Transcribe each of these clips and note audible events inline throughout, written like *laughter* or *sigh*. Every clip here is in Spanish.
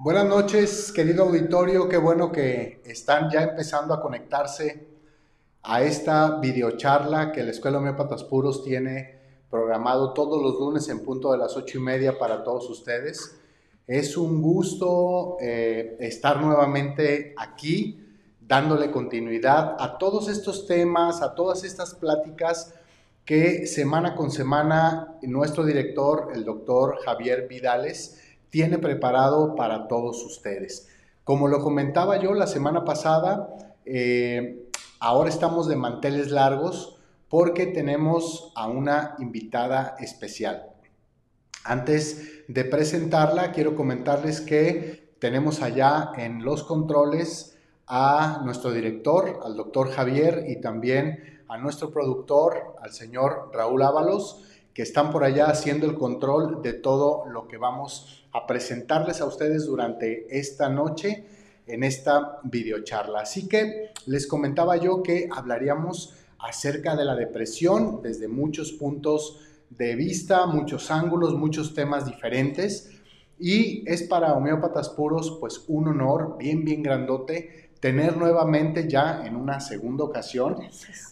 Buenas noches, querido auditorio. Qué bueno que están ya empezando a conectarse a esta videocharla que la Escuela Homeópatas Puros tiene programado todos los lunes en punto de las ocho y media para todos ustedes. Es un gusto eh, estar nuevamente aquí dándole continuidad a todos estos temas, a todas estas pláticas que semana con semana nuestro director, el doctor Javier Vidales, tiene preparado para todos ustedes. Como lo comentaba yo la semana pasada, eh, ahora estamos de manteles largos porque tenemos a una invitada especial. Antes de presentarla, quiero comentarles que tenemos allá en los controles a nuestro director, al doctor Javier, y también a nuestro productor, al señor Raúl Ábalos, que están por allá haciendo el control de todo lo que vamos a presentarles a ustedes durante esta noche en esta videocharla. Así que les comentaba yo que hablaríamos acerca de la depresión desde muchos puntos de vista, muchos ángulos, muchos temas diferentes. Y es para homeópatas puros pues un honor bien, bien grandote tener nuevamente ya en una segunda ocasión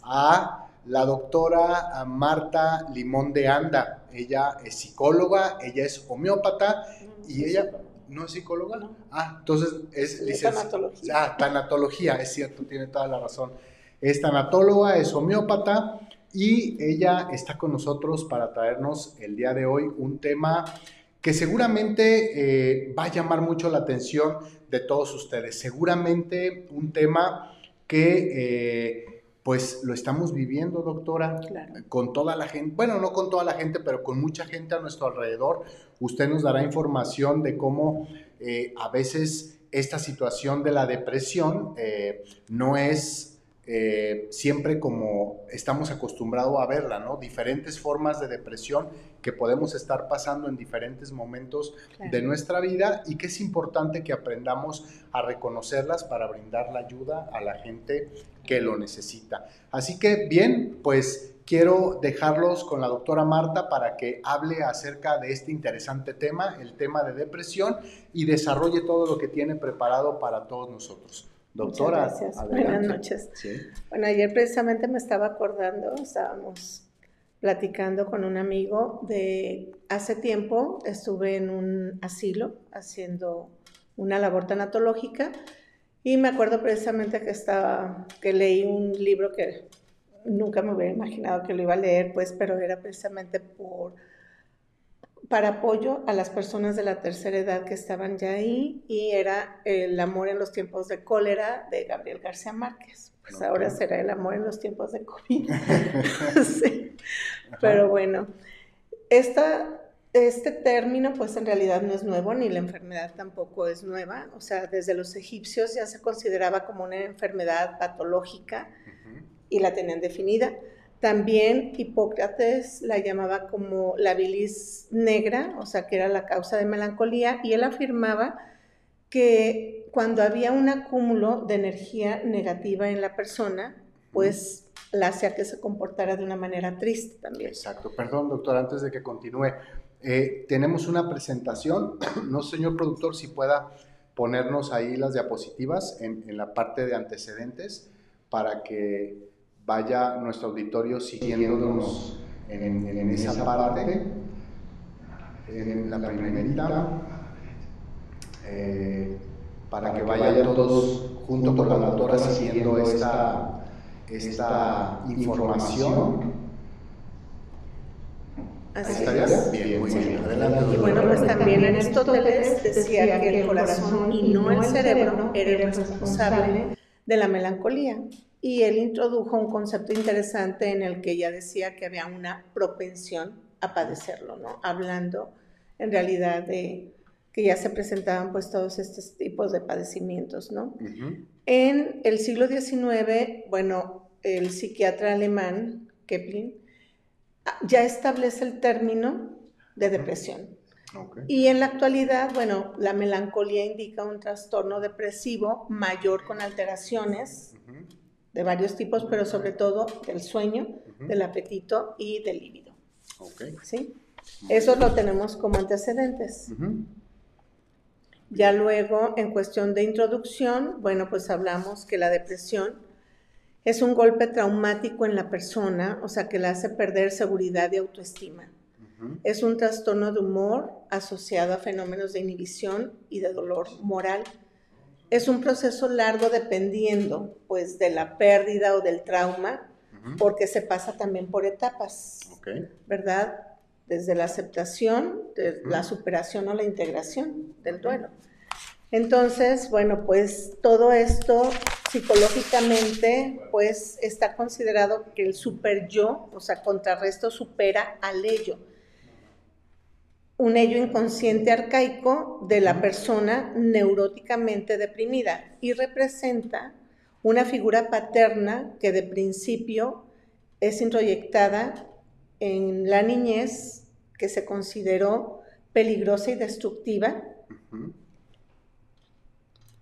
a la doctora Marta Limón de Anda. Ella es psicóloga, ella es homeópata y ella... ¿No es psicóloga? Ah, entonces es licenciada. Tanatología. Ah, tanatología, es cierto, tiene toda la razón. Es tanatóloga, es homeópata y ella está con nosotros para traernos el día de hoy un tema que seguramente eh, va a llamar mucho la atención de todos ustedes. Seguramente un tema que... Eh, pues lo estamos viviendo, doctora, con toda la gente, bueno, no con toda la gente, pero con mucha gente a nuestro alrededor. Usted nos dará información de cómo eh, a veces esta situación de la depresión eh, no es eh, siempre como estamos acostumbrados a verla, ¿no? Diferentes formas de depresión que podemos estar pasando en diferentes momentos de nuestra vida y que es importante que aprendamos a reconocerlas para brindar la ayuda a la gente que lo necesita. Así que bien, pues quiero dejarlos con la doctora Marta para que hable acerca de este interesante tema, el tema de depresión, y desarrolle todo lo que tiene preparado para todos nosotros. Doctora, gracias. Buenas noches. Bueno, ayer precisamente me estaba acordando, estábamos platicando con un amigo de hace tiempo estuve en un asilo haciendo una labor tanatológica y me acuerdo precisamente que estaba que leí un libro que nunca me hubiera imaginado que lo iba a leer, pues, pero era precisamente por para apoyo a las personas de la tercera edad que estaban ya ahí y era El amor en los tiempos de cólera de Gabriel García Márquez. Pues ahora será El amor en los tiempos de COVID. *laughs* *laughs* sí. Pero bueno, esta, este término pues en realidad no es nuevo ni la enfermedad tampoco es nueva. O sea, desde los egipcios ya se consideraba como una enfermedad patológica y la tenían definida. También Hipócrates la llamaba como la bilis negra, o sea, que era la causa de melancolía, y él afirmaba que cuando había un acúmulo de energía negativa en la persona, pues la hacía que se comportara de una manera triste también. Exacto. Perdón, doctor, antes de que continúe, eh, tenemos una presentación. *clears throat* No, señor productor, si pueda ponernos ahí las diapositivas en, en la parte de antecedentes para que vaya nuestro auditorio siguiéndonos en, en, esa parte, en la primerita, eh, para que vayan todos junto con la doctora siguiendo esta, esta información. Así es. Bien, muy bien. Adelante, y bueno, pues también Aristóteles decía que el corazón y no el cerebro era el responsable de la melancolía y él introdujo un concepto interesante en el que ella decía que había una propensión a padecerlo, ¿no? Hablando en realidad de que ya se presentaban pues todos estos tipos de padecimientos, ¿no? En el siglo XIX, bueno, el psiquiatra alemán, Kepling, ya establece el término de depresión. Y en la actualidad, bueno, la melancolía indica un trastorno depresivo mayor con alteraciones de varios tipos, pero sobre todo del sueño, del apetito y del líbido. ¿Sí? Eso lo tenemos como antecedentes. Ya luego, en cuestión de introducción, bueno, pues hablamos que la depresión es un golpe traumático en la persona, o sea, que le hace perder seguridad y autoestima. Es un trastorno de humor asociado a fenómenos de inhibición y de dolor moral. Es un proceso largo dependiendo, pues, de la pérdida o del trauma, porque se pasa también por etapas, ¿verdad? Desde la aceptación, de la superación o la integración del duelo. Entonces, bueno, pues todo esto psicológicamente, pues está considerado que el super yo, o sea, contrarresto supera al ello. Un ello inconsciente arcaico de la persona neuróticamente deprimida y representa una figura paterna que de principio es introyectada en la niñez que se consideró peligrosa y destructiva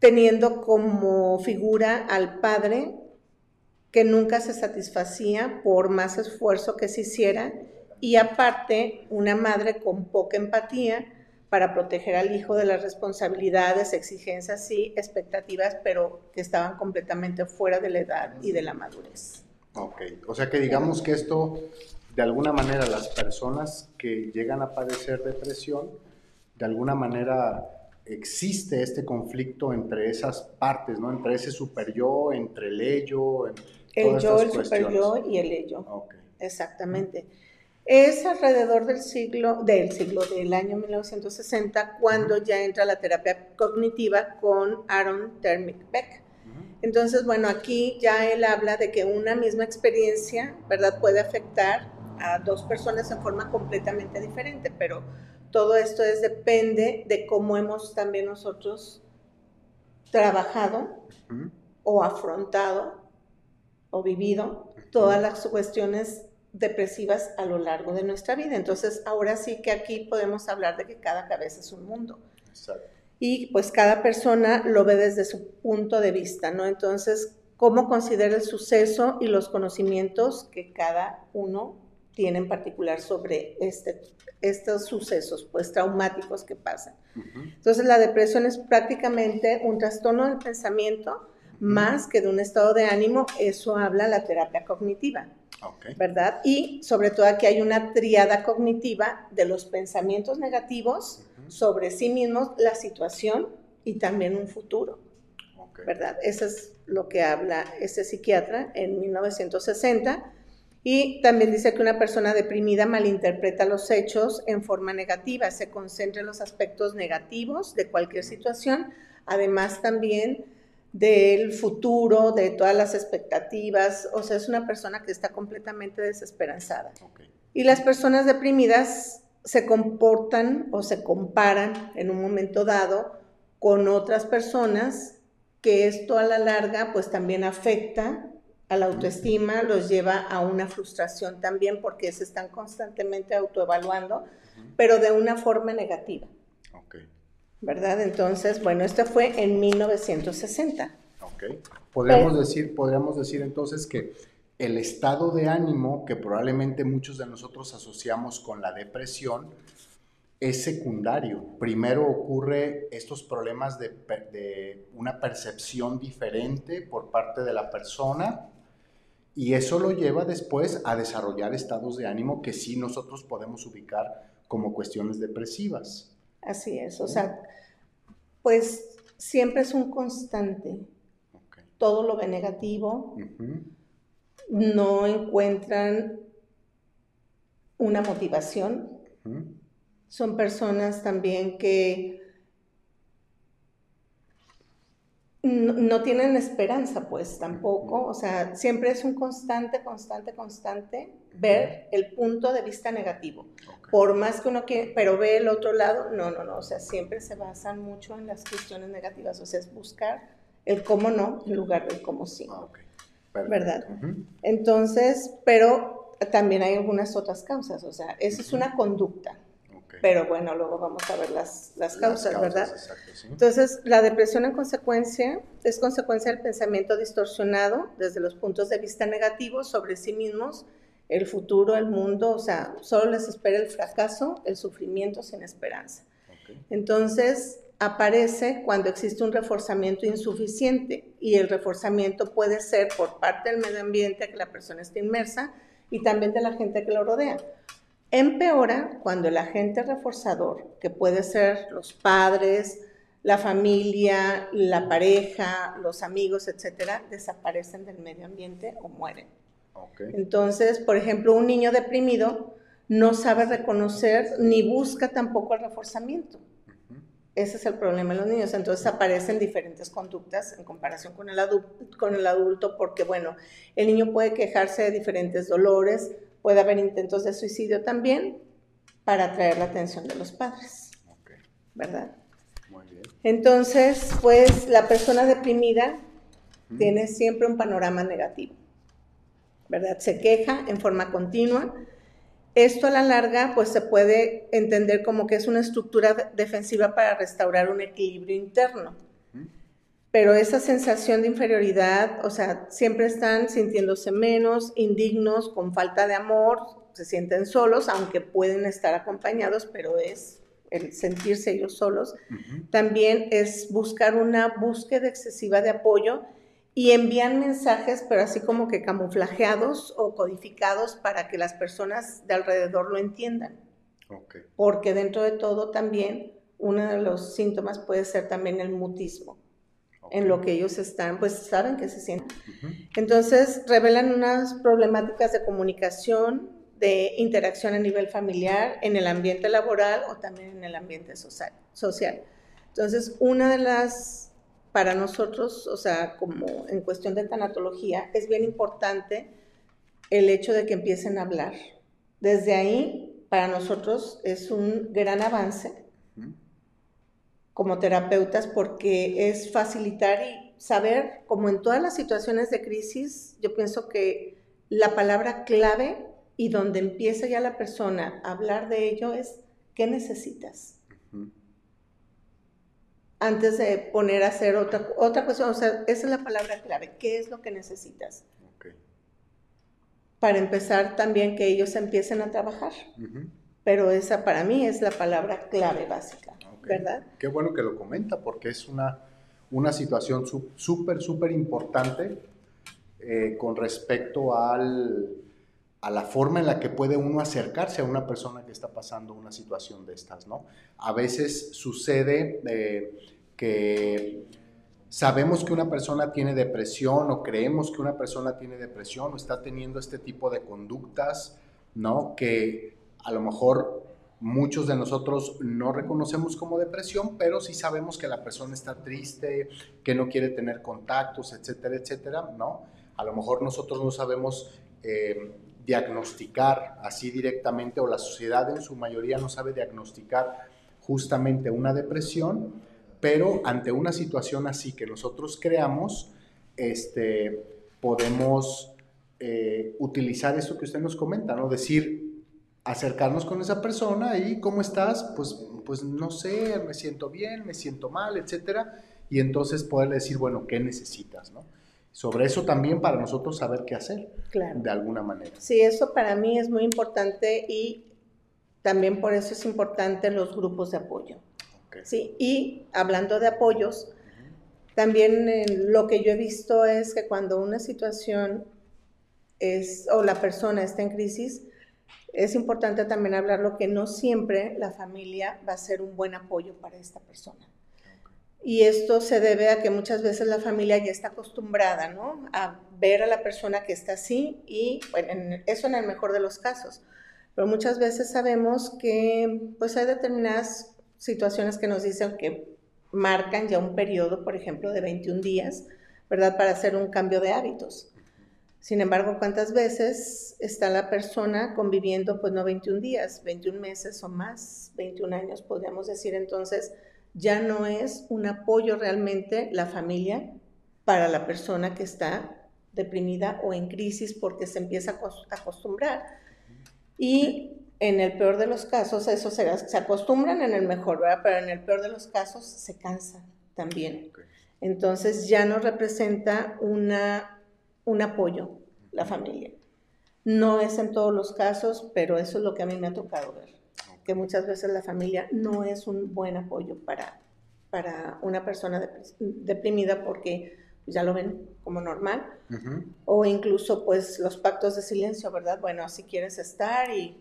teniendo como figura al padre que nunca se satisfacía por más esfuerzo que se hiciera y aparte una madre con poca empatía para proteger al hijo de las responsabilidades, exigencias y expectativas, pero que estaban completamente fuera de la edad y de la madurez. Ok, o sea que digamos que esto, de alguna manera, las personas que llegan a padecer depresión, de alguna manera existe este conflicto entre esas partes, ¿no? Entre ese super yo, entre el ello. el yo, el super yo y el ello. Exactamente. Es alrededor del siglo, del siglo del año 1960 cuando ya entra la terapia cognitiva con Aaron Termic Beck. Entonces, bueno, aquí ya él habla de que una misma experiencia, ¿verdad?, puede afectar a dos personas en forma completamente diferente, pero todo esto es depende de cómo hemos también nosotros trabajado o afrontado o vivido todas las cuestiones depresivas a lo largo de nuestra vida. Entonces, ahora sí que aquí podemos hablar de que cada cabeza es un mundo. Y pues cada persona lo ve desde su punto de vista, ¿no? Entonces, cómo considera el suceso y los conocimientos que cada uno tiene en particular sobre este estos sucesos pues traumáticos que pasan. Entonces la depresión es prácticamente un trastorno del pensamiento más que de un estado de ánimo, eso habla la terapia cognitiva. ¿Verdad? Y sobre todo aquí hay una triada cognitiva de los pensamientos negativos sobre sí mismos, la situación y también un futuro. ¿Verdad? Eso es lo que habla ese psiquiatra en 1960 y también dice que una persona deprimida malinterpreta los hechos en forma negativa, se concentra en los aspectos negativos de cualquier situación, además también del futuro, de todas las expectativas, o sea, es una persona que está completamente desesperanzada. Y las personas deprimidas se comportan o se comparan en un momento dado con otras personas que esto a la larga pues también afecta a la autoestima, los lleva a una frustración también porque se están constantemente autoevaluando, pero de una forma negativa. ¿Verdad? Entonces, bueno, esto fue en 1960. Ok. Podríamos, decir, podríamos decir entonces que el estado de ánimo que probablemente muchos de nosotros asociamos con la depresión es secundario. Primero ocurre estos problemas de, de, una percepción diferente por parte de la persona y eso lo lleva después a desarrollar estados de ánimo que sí nosotros podemos ubicar como cuestiones depresivas. Así es, o sea, pues siempre es un constante. Todo lo ve negativo, no encuentran una motivación. Son personas también que no, tienen esperanza, pues tampoco, o sea, siempre es un constante, constante, constante ver el punto de vista negativo. Por más que uno quiera, pero ve el otro lado, no, no, no, o sea, siempre se basan mucho en las cuestiones negativas, o sea, es buscar el cómo no en lugar del cómo sí. Ah, ¿Verdad? Entonces, pero también hay algunas otras causas, o sea, eso es una conducta. Pero bueno, luego vamos a ver las, las, causas, ¿verdad? Entonces, la depresión en consecuencia es consecuencia del pensamiento distorsionado desde los puntos de vista negativos sobre sí mismos, el futuro, el mundo, o sea, solo les espera el fracaso, el sufrimiento sin esperanza. Entonces, aparece cuando existe un reforzamiento insuficiente y el reforzamiento puede ser por parte del medio ambiente que la persona está inmersa y también de la gente que lo rodea. Empeora cuando el agente reforzador, que puede ser los padres, la familia, la pareja, los amigos, etcétera, desaparecen del medio ambiente o mueren. Entonces, por ejemplo, un niño deprimido no sabe reconocer ni busca tampoco el reforzamiento. Ese es el problema de los niños. Entonces aparecen diferentes conductas en comparación con el, con el adulto porque, bueno, el niño puede quejarse de diferentes dolores, puede haber intentos de suicidio también para atraer la atención de los padres. ¿Verdad? Muy bien. Entonces, pues la persona deprimida tiene siempre un panorama negativo. ¿Verdad? Se queja en forma continua esto a la larga pues se puede entender como que es una estructura defensiva para restaurar un equilibrio interno. Pero esa sensación de inferioridad, o sea, siempre están sintiéndose menos, indignos, con falta de amor, se sienten solos, aunque pueden estar acompañados, pero es el sentirse ellos solos. También es buscar una búsqueda excesiva de apoyo y envían mensajes, pero así como que camuflajeados o codificados para que las personas de alrededor lo entiendan. Porque dentro de todo también uno de los síntomas puede ser también el mutismo, en lo que ellos están, pues saben que se sienten. Entonces revelan unas problemáticas de comunicación, de interacción a nivel familiar, en el ambiente laboral o también en el ambiente social. social. Entonces, una de las para nosotros, o sea, como en cuestión de tanatología, es bien importante el hecho de que empiecen a hablar. Desde ahí, para nosotros es un gran avance como terapeutas porque es facilitar y saber, como en todas las situaciones de crisis, yo pienso que la palabra clave y donde empieza ya la persona a hablar de ello es, ¿qué necesitas? antes de poner a hacer otra, otra cuestión. O sea, esa es la palabra clave. ¿Qué es lo que necesitas? Para empezar también que ellos empiecen a trabajar. Pero esa para mí es la palabra clave básica, ¿verdad? Qué bueno que lo comenta porque es una, una situación súper, súper importante eh, con respecto al, a la forma en la que puede uno acercarse a una persona que está pasando una situación de estas, ¿no? A veces sucede eh, que sabemos que una persona tiene depresión o creemos que una persona tiene depresión o está teniendo este tipo de conductas, ¿no? Que a lo mejor muchos de nosotros no reconocemos como depresión, pero sí sabemos que la persona está triste, que no quiere tener contactos, etcétera, etcétera, ¿no? A lo mejor nosotros no sabemos eh, diagnosticar así directamente, o la sociedad en su mayoría no sabe diagnosticar justamente una depresión, pero ante una situación así que nosotros creamos, este, podemos eh, utilizar esto que usted nos comenta, ¿no? Decir, acercarnos con esa persona y ¿cómo estás? Pues, pues no sé, me siento bien, me siento mal, etcétera. Y entonces poderle decir, bueno, ¿qué necesitas? ¿no? Sobre eso también para nosotros saber qué hacer, claro. de alguna manera. Sí, eso para mí es muy importante y también por eso es importante los grupos de apoyo. Sí, y hablando de apoyos, también lo que yo he visto es que cuando una situación es, o la persona está en crisis, es importante también hablarlo que no siempre la familia va a ser un buen apoyo para esta persona. Y esto se debe a que muchas veces la familia ya está acostumbrada, ¿no? A ver a la persona que está así y, bueno, eso en el mejor de los casos. Pero muchas veces sabemos que, pues, hay determinadas situaciones que nos dicen que marcan ya un periodo, por ejemplo, de 21 días, ¿verdad? Para hacer un cambio de hábitos. Sin embargo, ¿cuántas veces está la persona conviviendo, pues no 21 días, 21 meses o más, 21 años, podríamos decir? Entonces, ya no es un apoyo realmente la familia para la persona que está deprimida o en crisis porque se empieza a acostumbrar. Y en el peor de los casos, eso se, se acostumbran en el mejor, ¿verdad? Pero en el peor de los casos se cansan también. Entonces ya no representa una, un apoyo la familia. No es en todos los casos, pero eso es lo que a mí me ha tocado ver, que muchas veces la familia no es un buen apoyo para, para una persona deprimida porque ya lo ven como normal. O incluso pues los pactos de silencio, ¿verdad? Bueno, si quieres estar y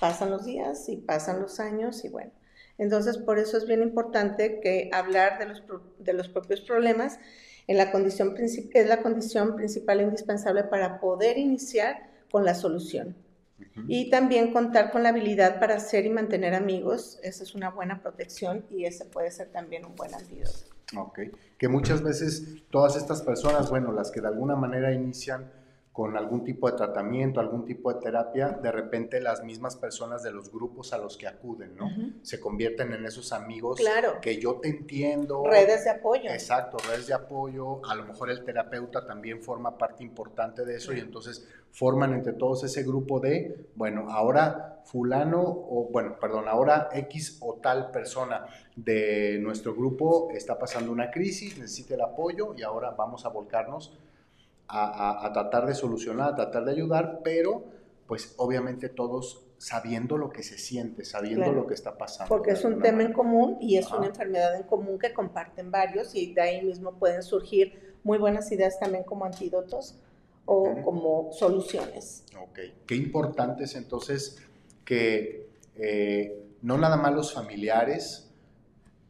pasan los días y pasan los años y bueno. Entonces, por eso es bien importante que hablar de los, de los propios problemas en la condición es la condición principal e indispensable para poder iniciar con la solución. Y también contar con la habilidad para hacer y mantener amigos, esa es una buena protección y ese puede ser también un buen antídoto. Ok, que muchas veces todas estas personas, bueno, las que de alguna manera inician con algún tipo de tratamiento, algún tipo de terapia, de repente las mismas personas de los grupos a los que acuden, ¿no? Se convierten en esos amigos claro. que yo te entiendo. Redes de apoyo. Exacto, redes de apoyo. A lo mejor el terapeuta también forma parte importante de eso y entonces forman entre todos ese grupo de, bueno, ahora fulano o, bueno, perdón, ahora X o tal persona de nuestro grupo está pasando una crisis, necesita el apoyo y ahora vamos a volcarnos a, tratar de solucionar, a tratar de ayudar, pero pues obviamente todos sabiendo lo que se siente, sabiendo lo que está pasando. Porque es un tema en común y es una enfermedad en común que comparten varios y de ahí mismo pueden surgir muy buenas ideas también como antídotos o como soluciones. Ok, qué importante es entonces que eh, no nada más los familiares,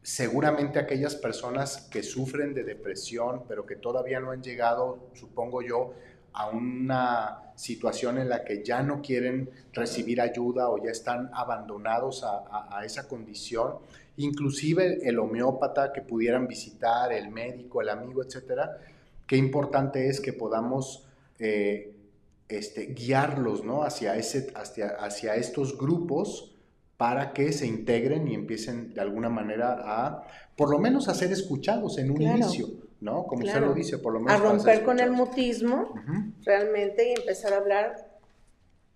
seguramente aquellas personas que sufren de depresión, pero que todavía no han llegado, supongo yo, a una situación en la que ya no quieren recibir ayuda o ya están abandonados a, esa condición, inclusive el homeópata que pudieran visitar, el médico, el amigo, etcétera, qué importante es que podamos eh, este, guiarlos ¿no? hacia, ese, hacia, hacia estos grupos para que se integren y empiecen de alguna manera a, por lo menos, a ser escuchados en un inicio, ¿no? Como usted lo dice, por lo menos. A romper con el mutismo realmente y empezar a hablar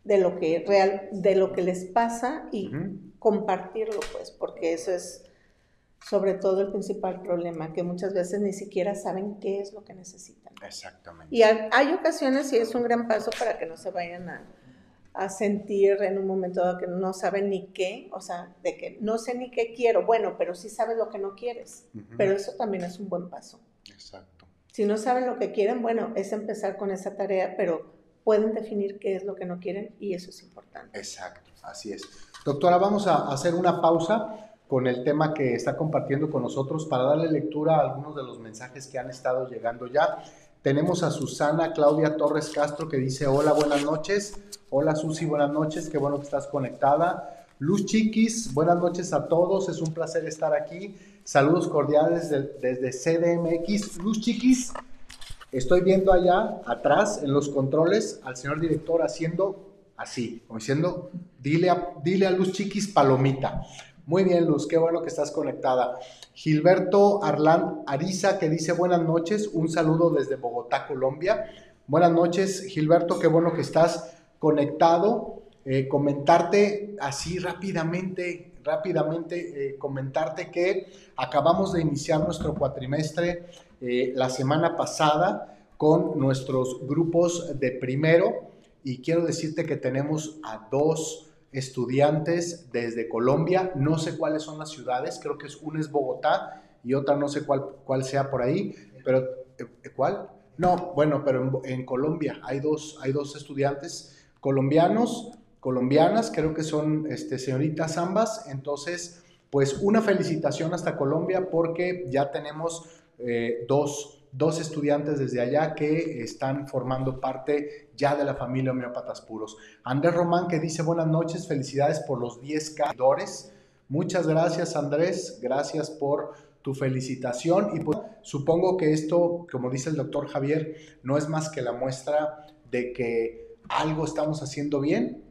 de lo que real, de lo que les pasa y compartirlo, pues, porque eso es sobre todo el principal problema, que muchas veces ni siquiera saben qué es lo que necesitan. Exactamente. Y hay ocasiones, y es un gran paso para que no se vayan a, a sentir en un momento dado que no saben ni qué, o sea, de que no sé ni qué quiero, bueno, pero sí sabes lo que no quieres, pero eso también es un buen paso. Exacto. Si no saben lo que quieren, bueno, es empezar con esa tarea, pero pueden definir qué es lo que no quieren y eso es importante. Exacto, así es. Doctora, vamos a hacer una pausa con el tema que está compartiendo con nosotros para darle lectura a algunos de los mensajes que han estado llegando ya. Tenemos a Susana Claudia Torres Castro que dice, hola, buenas noches. Hola Susi, buenas noches, qué bueno que estás conectada. Luz Chiquis, buenas noches a todos, es un placer estar aquí. Saludos cordiales desde CDMX. Luz Chiquis, estoy viendo allá atrás en los controles al señor director haciendo así, como diciendo, dile a, dile a Luz Chiquis palomita. Muy bien, Luz, qué bueno que estás conectada. Gilberto Arlán Ariza que dice buenas noches, un saludo desde Bogotá, Colombia. Buenas noches, Gilberto, qué bueno que estás conectado. Eh, comentarte así rápidamente, rápidamente, eh, comentarte que acabamos de iniciar nuestro cuatrimestre eh, la semana pasada con nuestros grupos de primero y quiero decirte que tenemos a dos estudiantes desde Colombia, no sé cuáles son las ciudades, creo que una es Bogotá y otra no sé cuál, cuál sea por ahí, pero eh, ¿cuál? No, bueno, pero en, Colombia hay dos, hay dos estudiantes colombianos, colombianas, creo que son este, señoritas ambas, entonces, pues una felicitación hasta Colombia porque ya tenemos eh, dos dos estudiantes desde allá que están formando parte ya de la familia Homeópatas Puros. Andrés Román que dice buenas noches, felicidades por los 10 caidores. Muchas gracias Andrés, gracias por tu felicitación y pues, supongo que esto, como dice el doctor Javier, no es más que la muestra de que algo estamos haciendo bien.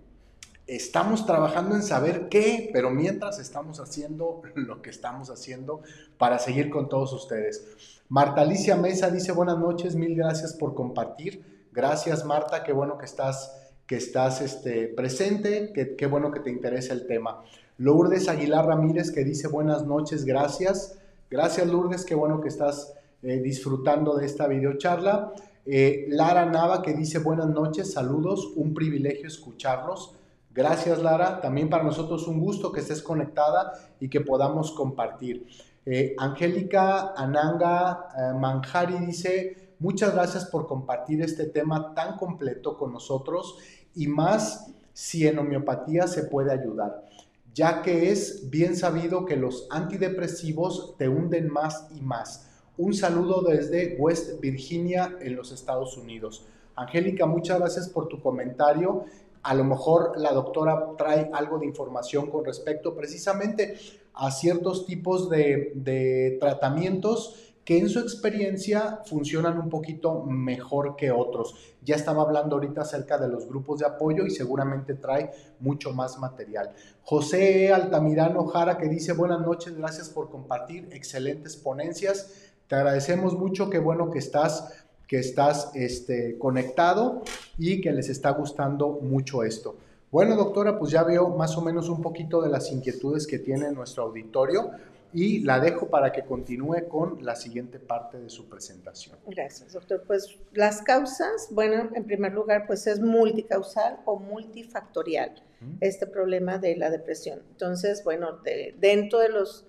Estamos trabajando en saber qué, pero mientras estamos haciendo *laughs* lo que estamos haciendo para seguir con todos ustedes. Marta Alicia Mesa dice buenas noches, mil gracias por compartir. Gracias Marta, qué bueno que estás, que estás este, presente, qué bueno que te interesa el tema. Lourdes Aguilar Ramírez que dice buenas noches, gracias. Gracias Lourdes, qué bueno que estás eh, disfrutando de esta videocharla. Eh, Lara Nava que dice buenas noches, saludos, un privilegio escucharlos. Gracias Lara, también para nosotros un gusto que estés conectada y que podamos compartir. Eh, Angélica Ananga eh, Manjari dice, muchas gracias por compartir este tema tan completo con nosotros y más si en homeopatía se puede ayudar, ya que es bien sabido que los antidepresivos te hunden más y más. Un saludo desde West Virginia en los Estados Unidos. Angélica, muchas gracias por tu comentario. A lo mejor la doctora trae algo de información con respecto precisamente a ciertos tipos de, tratamientos que en su experiencia funcionan un poquito mejor que otros. Ya estaba hablando ahorita acerca de los grupos de apoyo y seguramente trae mucho más material. José Altamirano Jara que dice buenas noches, gracias por compartir, excelentes ponencias. Te agradecemos mucho, qué bueno que estás que estás este, conectado y que les está gustando mucho esto. Bueno, doctora, pues ya veo más o menos un poquito de las inquietudes que tiene nuestro auditorio y la dejo para que continúe con la siguiente parte de su presentación. Gracias, doctor. Pues las causas, bueno, en primer lugar, pues es multicausal o multifactorial este problema de la depresión. Entonces, bueno, dentro de los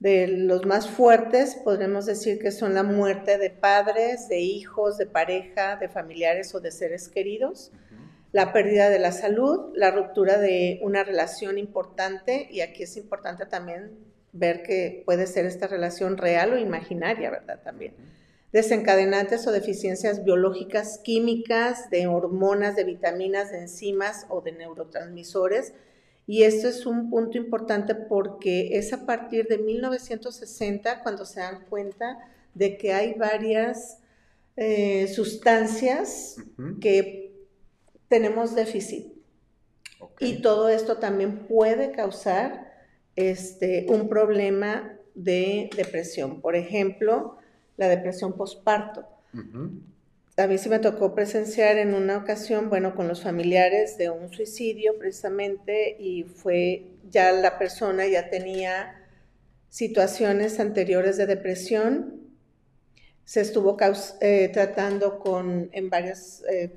de los más fuertes, podremos decir que son la muerte de padres, de hijos, de pareja, de familiares o de seres queridos, la pérdida de la salud, la ruptura de una relación importante, y aquí es importante también ver que puede ser esta relación real o imaginaria, ¿verdad? También. Desencadenantes o deficiencias biológicas, químicas, de hormonas, de vitaminas, de enzimas o de neurotransmisores, y esto es un punto importante porque es a partir de 1960 cuando se dan cuenta de que hay varias eh, sustancias que tenemos déficit. Y todo esto también puede causar este, un problema de depresión. Por ejemplo, la depresión postparto a mí sí me tocó presenciar en una ocasión, bueno, con los familiares de un suicidio precisamente y fue ya la persona ya tenía situaciones anteriores de depresión. Se estuvo eh, tratando con, en varios eh,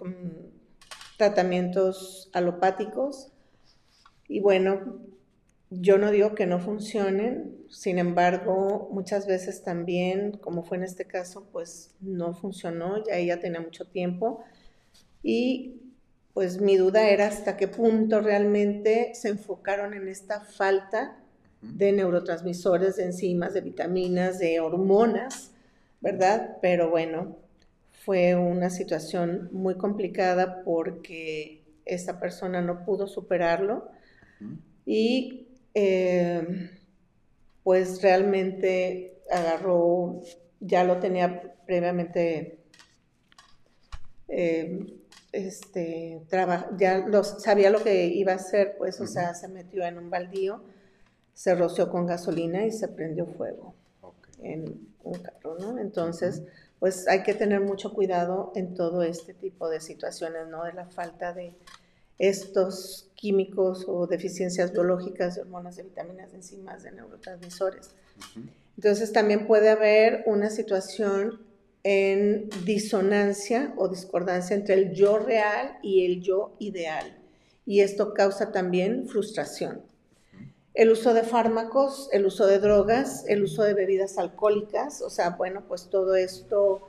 tratamientos alopáticos y bueno, yo no digo que no funcionen, sin embargo, muchas veces también, como fue en este caso, pues no funcionó, ya ella tenía mucho tiempo. Y pues mi duda era hasta qué punto realmente se enfocaron en esta falta de neurotransmisores, de enzimas, de vitaminas, de hormonas, ¿verdad? Pero bueno, fue una situación muy complicada porque esta persona no pudo superarlo y eh, pues realmente agarró, ya lo tenía previamente, eh, este, ya sabía lo que iba a hacer, pues, o sea, se metió en un baldío, se roció con gasolina y se prendió fuego en un carro, ¿no? Entonces, pues hay que tener mucho cuidado en todo este tipo de situaciones, ¿no? De la falta de estos químicos o deficiencias biológicas de hormonas, de vitaminas, de enzimas, de neurotransmisores. Entonces también puede haber una situación en disonancia o discordancia entre el yo real y el yo ideal. Y esto causa también frustración. El uso de fármacos, el uso de drogas, el uso de bebidas alcohólicas, o sea, bueno, pues todo esto,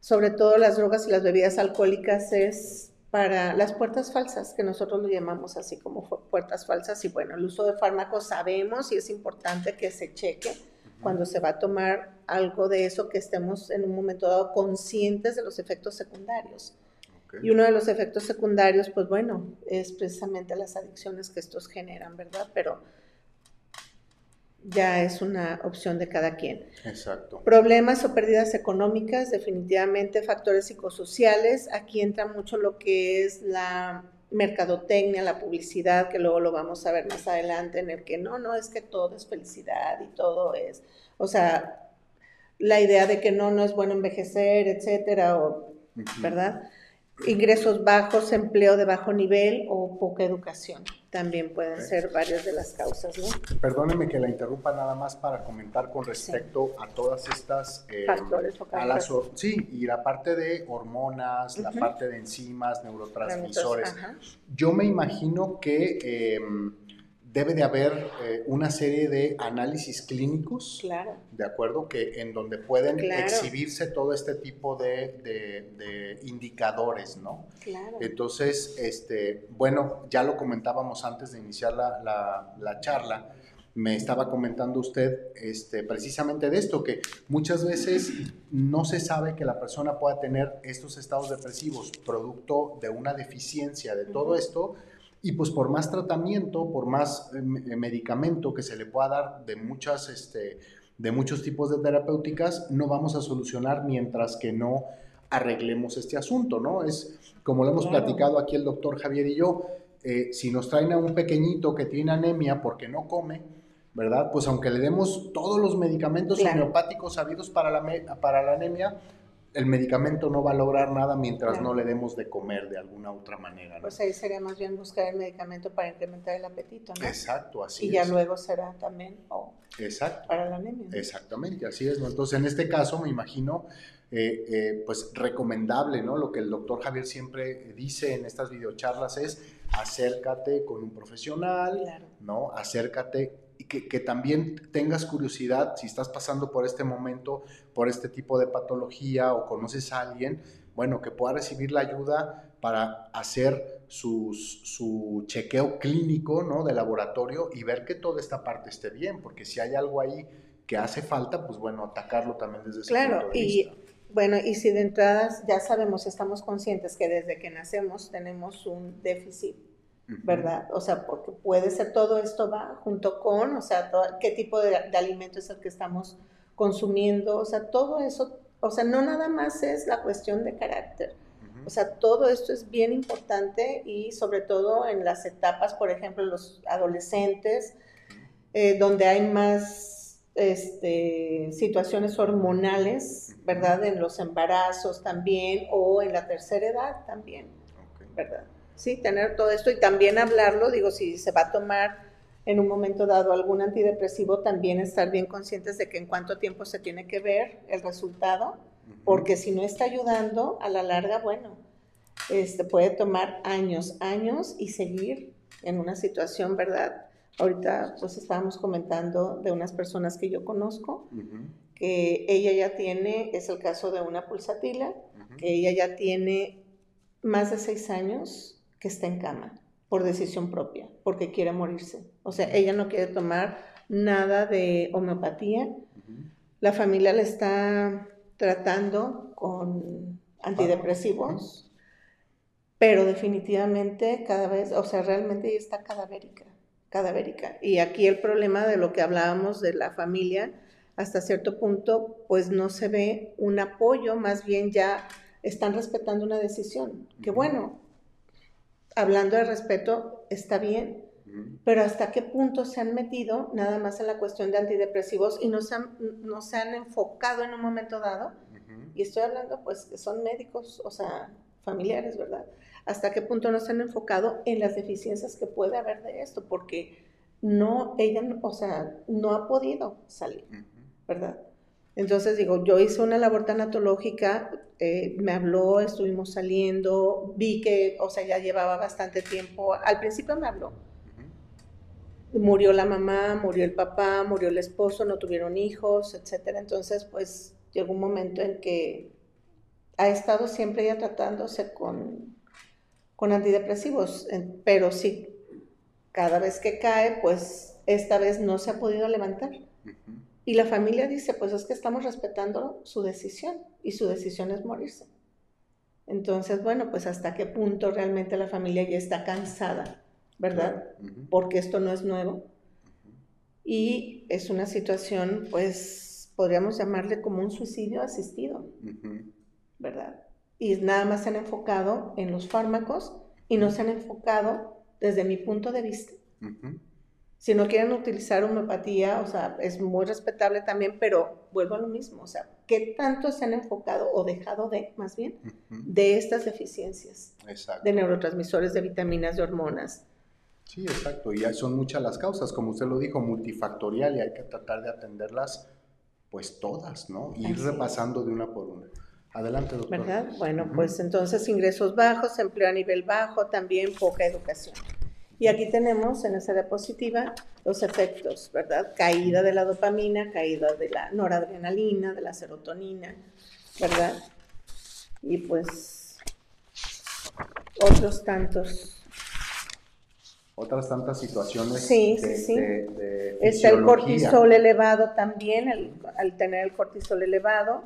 sobre todo las drogas y las bebidas alcohólicas, es para las puertas falsas, que nosotros lo llamamos así como puertas falsas. Y bueno, el uso de fármacos sabemos y es importante que se cheque cuando se va a tomar algo de eso, que estemos en un momento dado conscientes de los efectos secundarios. Y uno de los efectos secundarios, pues bueno, es precisamente las adicciones que estos generan, ¿verdad? Pero ya es una opción de cada quien. Exacto. Problemas o pérdidas económicas, definitivamente factores psicosociales. Aquí entra mucho lo que es la mercadotecnia, la publicidad, que luego lo vamos a ver más adelante, en el que no, no es que todo es felicidad y todo es, o sea, la idea de que no, no es bueno envejecer, etcétera, o, ¿verdad? Ingresos bajos, empleo de bajo nivel o poca educación. También pueden ser varias de las causas, ¿no? Perdóneme que la interrumpa nada más para comentar con respecto a todas estas... Eh, Factores o causas. Sí, y la parte de hormonas, la parte de enzimas, neurotransmisores. Yo me imagino que... Em, debe de haber eh, una serie de análisis clínicos, claro. ¿de acuerdo? Que en donde pueden exhibirse todo este tipo de, indicadores, ¿no? Claro. Entonces, este, bueno, ya lo comentábamos antes de iniciar la, la, charla, me estaba comentando usted este, precisamente de esto, que muchas veces no se sabe que la persona pueda tener estos estados depresivos producto de una deficiencia de todo esto y pues por más tratamiento, por más eh, eh, medicamento que se le pueda dar de, muchas, este, de muchos tipos de terapéuticas, no vamos a solucionar mientras que no arreglemos este asunto, ¿no? Es como lo hemos platicado aquí el doctor Javier y yo, eh, si nos traen a un pequeñito que tiene anemia porque no come, ¿verdad? Pues aunque le demos todos los medicamentos homeopáticos sabidos para la, para la anemia, el medicamento no va a lograr nada mientras no le demos de comer de alguna otra manera. Pues ahí sería más bien buscar el medicamento para incrementar el apetito, ¿no? Exacto, así y es. Y ya luego será también Exacto. para la anemia. Exactamente, así es. ¿no? Entonces, en este caso, me imagino, eh, eh, pues recomendable, ¿no? Lo que el doctor Javier siempre dice en estas videocharlas es acércate con un profesional, ¿no? Acércate y que, también tengas curiosidad si estás pasando por este momento, por este tipo de patología o conoces a alguien, bueno, que pueda recibir la ayuda para hacer su chequeo clínico, ¿no? De laboratorio y ver que toda esta parte esté bien, porque si hay algo ahí que hace falta, pues bueno, atacarlo también desde ese claro, punto de y, Bueno, y si de entradas ya sabemos, estamos conscientes que desde que nacemos tenemos un déficit ¿verdad? O sea, porque puede ser todo esto va junto con, o sea, qué tipo de, alimento es el que estamos consumiendo, o sea, todo eso, o sea, no nada más es la cuestión de carácter, o sea, todo esto es bien importante y sobre todo en las etapas, por ejemplo, los adolescentes, eh, donde hay más este, situaciones hormonales, ¿verdad? En los embarazos también o en la tercera edad también, ¿verdad? ¿Sí? Tener todo esto y también hablarlo, digo, si se va a tomar en un momento dado algún antidepresivo, también estar bien conscientes de que en cuánto tiempo se tiene que ver el resultado, porque si no está ayudando, a la larga, bueno, este, puede tomar años, años y seguir en una situación, ¿verdad? Ahorita pues estábamos comentando de unas personas que yo conozco, que ella ya tiene, es el caso de una pulsatila, que ella ya tiene más de seis años que está en cama por decisión propia, porque quiere morirse. O sea, ella no quiere tomar nada de homeopatía. La familia le está tratando con antidepresivos, pero definitivamente cada vez, o sea, realmente ella está cadavérica, cadavérica. Y aquí el problema de lo que hablábamos de la familia, hasta cierto punto, pues no se ve un apoyo, más bien ya están respetando una decisión. Que bueno, hablando de respeto, está bien, pero hasta qué punto se han metido nada más en la cuestión de antidepresivos y no se han, no se han enfocado en un momento dado, y estoy hablando pues que son médicos, o sea, familiares, ¿verdad? Hasta qué punto no se han enfocado en las deficiencias que puede haber de esto, porque no, ella, o sea, no ha podido salir, ¿verdad? Entonces digo, yo hice una labor tanatológica, eh, me habló, estuvimos saliendo, vi que, o sea, ya llevaba bastante tiempo. Al principio me habló. Murió la mamá, murió el papá, murió el esposo, no tuvieron hijos, etcétera. Entonces, pues llegó un momento en que ha estado siempre ya tratándose con, con antidepresivos, pero sí, cada vez que cae, pues esta vez no se ha podido levantar. Y la familia dice, pues es que estamos respetando su decisión y su decisión es morirse. Entonces, bueno, pues hasta qué punto realmente la familia ya está cansada, ¿verdad? Porque esto no es nuevo. Y es una situación, pues, podríamos llamarle como un suicidio asistido, ¿verdad? Y nada más se han enfocado en los fármacos y no se han enfocado, desde mi punto de vista, si no quieren utilizar homeopatía, o sea, es muy respetable también, pero vuelvo a lo mismo, o sea, ¿qué tanto se han enfocado o dejado de, más bien, de estas deficiencias de neurotransmisores, de vitaminas, de hormonas? Sí, exacto, y son muchas las causas, como usted lo dijo, multifactorial, y hay que tratar de atenderlas, pues todas, ¿no? Y ir repasando de una por una. Adelante, doctor. ¿Verdad? Bueno, pues entonces ingresos bajos, empleo a nivel bajo, también poca educación. Y aquí tenemos en esa diapositiva los efectos, ¿verdad? Caída de la dopamina, caída de la noradrenalina, de la serotonina, ¿verdad? Y pues otros tantos otras tantas situaciones. Sí, sí, sí. Está el cortisol elevado también, al tener el cortisol elevado,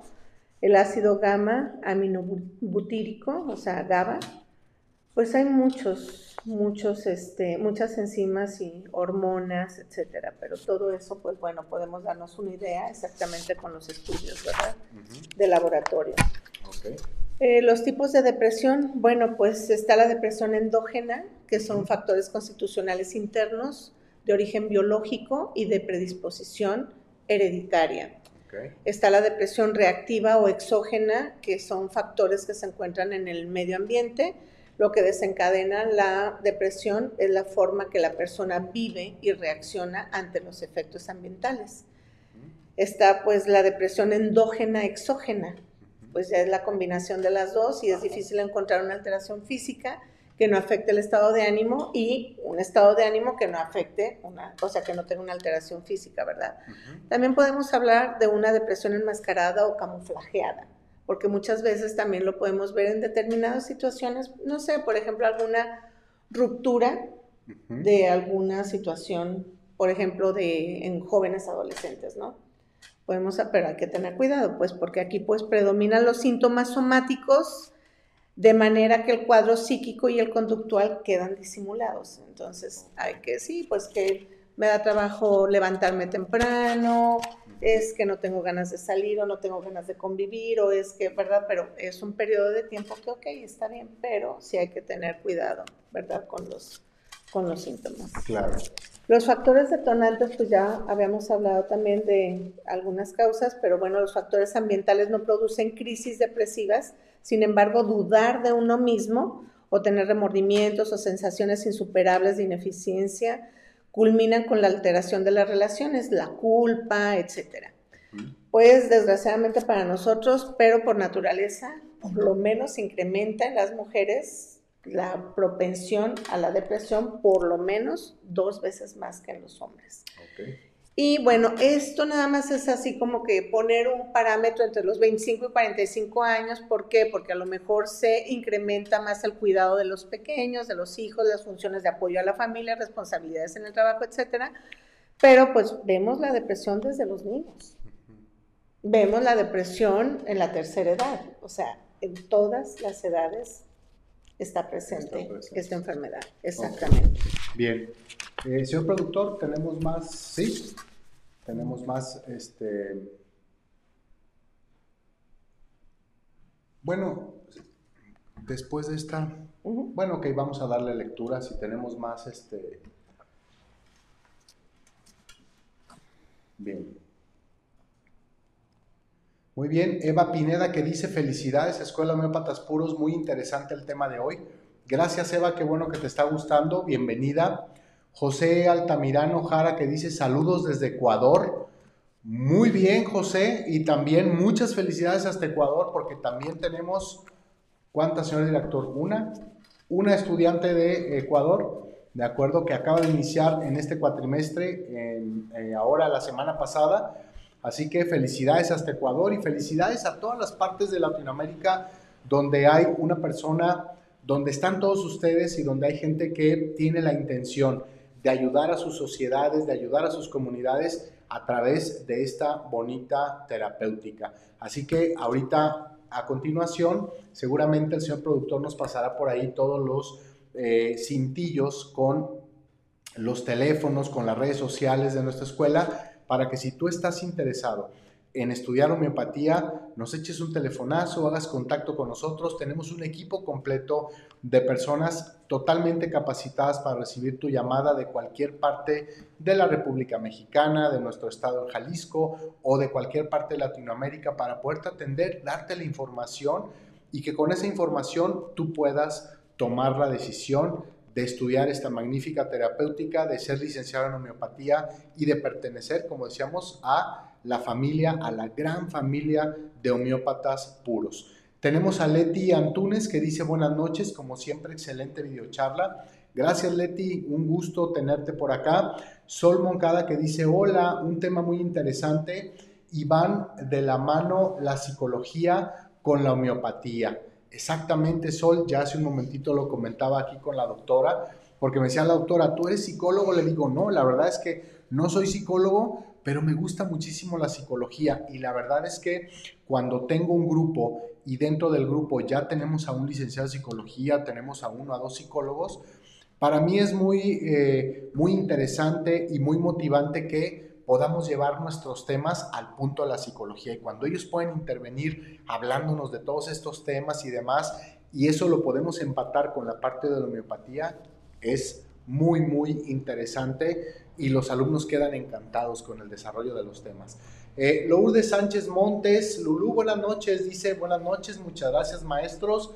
el ácido gamma aminobutírico, o sea, GABA, pues hay muchos, muchos, este, muchas enzimas y hormonas, etcétera, pero todo eso, pues bueno, podemos darnos una idea exactamente con los estudios, ¿verdad? De laboratorio. Okay. Eh, los tipos de depresión, bueno, pues está la depresión endógena, que son factores constitucionales internos de origen biológico y de predisposición hereditaria. Está la depresión reactiva o exógena, que son factores que se encuentran en el medio ambiente. Lo que desencadena la depresión es la forma que la persona vive y reacciona ante los efectos ambientales. Está pues la depresión endógena exógena, pues ya es la combinación de las dos y es difícil encontrar una alteración física que no afecte el estado de ánimo y un estado de ánimo que no afecte una, o sea, que no tenga una alteración física, ¿verdad? También podemos hablar de una depresión enmascarada o camuflajeada, porque muchas veces también lo podemos ver en determinadas situaciones, no sé, por ejemplo, alguna ruptura de alguna situación, por ejemplo, de en jóvenes adolescentes, ¿no? podemos, pero hay que tener cuidado, pues porque aquí pues predominan los síntomas somáticos de manera que el cuadro psíquico y el conductual quedan disimulados. Entonces, hay que, sí, pues que me da trabajo levantarme temprano, es que no tengo ganas de salir o no tengo ganas de convivir o es que, ¿verdad? Pero es un periodo de tiempo que, ok, está bien, pero sí hay que tener cuidado, ¿verdad? Con los, con los síntomas. Claro. Los factores detonantes, pues ya habíamos hablado también de algunas causas, pero bueno, los factores ambientales no producen crisis depresivas, sin embargo, dudar de uno mismo o tener remordimientos o sensaciones insuperables de ineficiencia culminan con la alteración de las relaciones, la culpa, etc. Pues desgraciadamente para nosotros, pero por naturaleza, por lo menos incrementa en las mujeres la propensión a la depresión por lo menos dos veces más que en los hombres. Y bueno, esto nada más es así como que poner un parámetro entre los 25 y 45 años. ¿Por qué? Porque a lo mejor se incrementa más el cuidado de los pequeños, de los hijos, las funciones de apoyo a la familia, responsabilidades en el trabajo, etcétera. Pero pues vemos la depresión desde los niños. Vemos la depresión en la tercera edad, o sea, en todas las edades está presente, esta enfermedad. Exactamente. Bien. Eh, señor productor, tenemos más, sí, tenemos más, este, bueno, después de esta, bueno, ok, vamos a darle lectura si tenemos más, este, bien. Muy bien, Eva Pineda que dice felicidades, Escuela Homeópatas Puros, muy interesante el tema de hoy. Gracias Eva, qué bueno que te está gustando, bienvenida. José Altamirano Jara que dice saludos desde Ecuador. Muy bien José y también muchas felicidades hasta Ecuador porque también tenemos, ¿cuántas señor director? Una, una estudiante de Ecuador, de acuerdo, que acaba de iniciar en este cuatrimestre, en, eh, ahora la semana pasada Así que felicidades hasta Ecuador y felicidades a todas las partes de Latinoamérica donde hay una persona, donde están todos ustedes y donde hay gente que tiene la intención de ayudar a sus sociedades, de ayudar a sus comunidades a través de esta bonita terapéutica. Así que ahorita, a continuación, seguramente el señor productor nos pasará por ahí todos los eh, cintillos con los teléfonos, con las redes sociales de nuestra escuela para que si tú estás interesado en estudiar homeopatía, nos eches un telefonazo, hagas contacto con nosotros. Tenemos un equipo completo de personas totalmente capacitadas para recibir tu llamada de cualquier parte de la República Mexicana, de nuestro estado en Jalisco o de cualquier parte de Latinoamérica para poderte atender, darte la información y que con esa información tú puedas tomar la decisión de estudiar esta magnífica terapéutica, de ser licenciado en homeopatía y de pertenecer, como decíamos, a la familia, a la gran familia de homeópatas puros. Tenemos a Leti Antunes que dice buenas noches, como siempre, excelente videocharla. Gracias Leti, un gusto tenerte por acá. Sol Moncada que dice, hola, un tema muy interesante y van de la mano la psicología con la homeopatía. Exactamente, Sol, ya hace un momentito lo comentaba aquí con la doctora, porque me decía la doctora, ¿tú eres psicólogo? Le digo, no, la verdad es que no soy psicólogo, pero me gusta muchísimo la psicología y la verdad es que cuando tengo un grupo y dentro del grupo ya tenemos a un licenciado de psicología, tenemos a uno, a dos psicólogos, para mí es muy, eh, muy interesante y muy motivante que podamos llevar nuestros temas al punto de la psicología. Y cuando ellos pueden intervenir hablándonos de todos estos temas y demás y eso lo podemos empatar con la parte de la homeopatía, es muy, muy interesante y los alumnos quedan encantados con el desarrollo de los temas. Eh, Lourdes Sánchez Montes, Lulú, buenas noches, dice buenas noches, muchas gracias maestros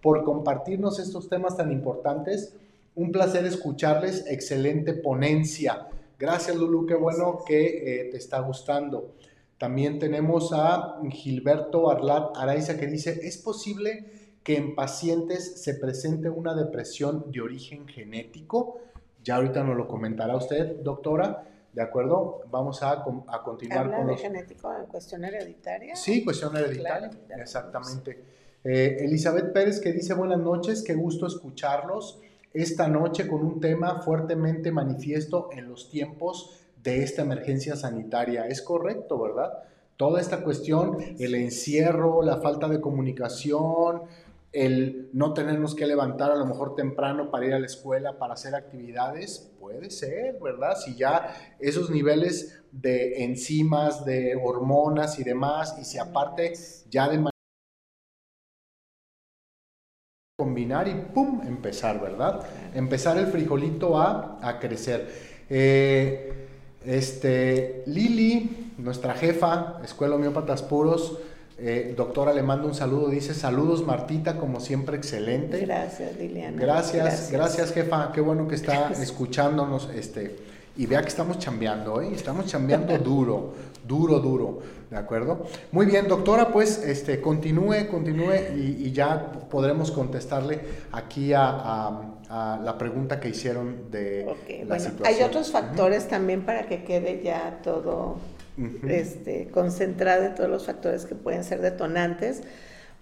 por compartirnos estos temas tan importantes. Un placer escucharles, excelente ponencia. Gracias Lulú, qué bueno que eh, te está gustando. También tenemos a Gilberto Arlat Araiza que dice, ¿es posible que en pacientes se presente una depresión de origen genético? Ya ahorita nos lo comentará usted, doctora. ¿De acuerdo? Vamos a, a continuar ¿Habla con de genético en cuestión hereditaria? Sí, cuestión hereditaria, exactamente. Eh, Elizabeth Pérez que dice buenas noches, qué gusto escucharlos esta noche con un tema fuertemente manifiesto en los tiempos de esta emergencia sanitaria. Es correcto, ¿verdad? Toda esta cuestión, el encierro, la falta de comunicación, el no tenernos que levantar a lo mejor temprano para ir a la escuela, para hacer actividades, puede ser, ¿verdad? Si ya esos niveles de enzimas, de hormonas y demás, y si aparte ya de combinar y ¡pum! empezar, ¿verdad? Empezar el frijolito a, a crecer. Eh, este, Lili, nuestra jefa, Escuela Homeópatas Puros, eh, doctora, le mando un saludo. Dice, saludos Martita, como siempre, excelente. Gracias, Liliana. Gracias, gracias, jefa. Qué bueno que está escuchándonos. Este, y vea que estamos chambeando, ¿eh? Estamos chambeando duro, duro, duro. ¿De acuerdo? Muy bien, doctora, pues este, continúe, continúe y, ya podremos contestarle aquí a, la pregunta que hicieron de la situación. Hay otros factores también para que quede ya todo este, concentrada de todos los factores que pueden ser detonantes,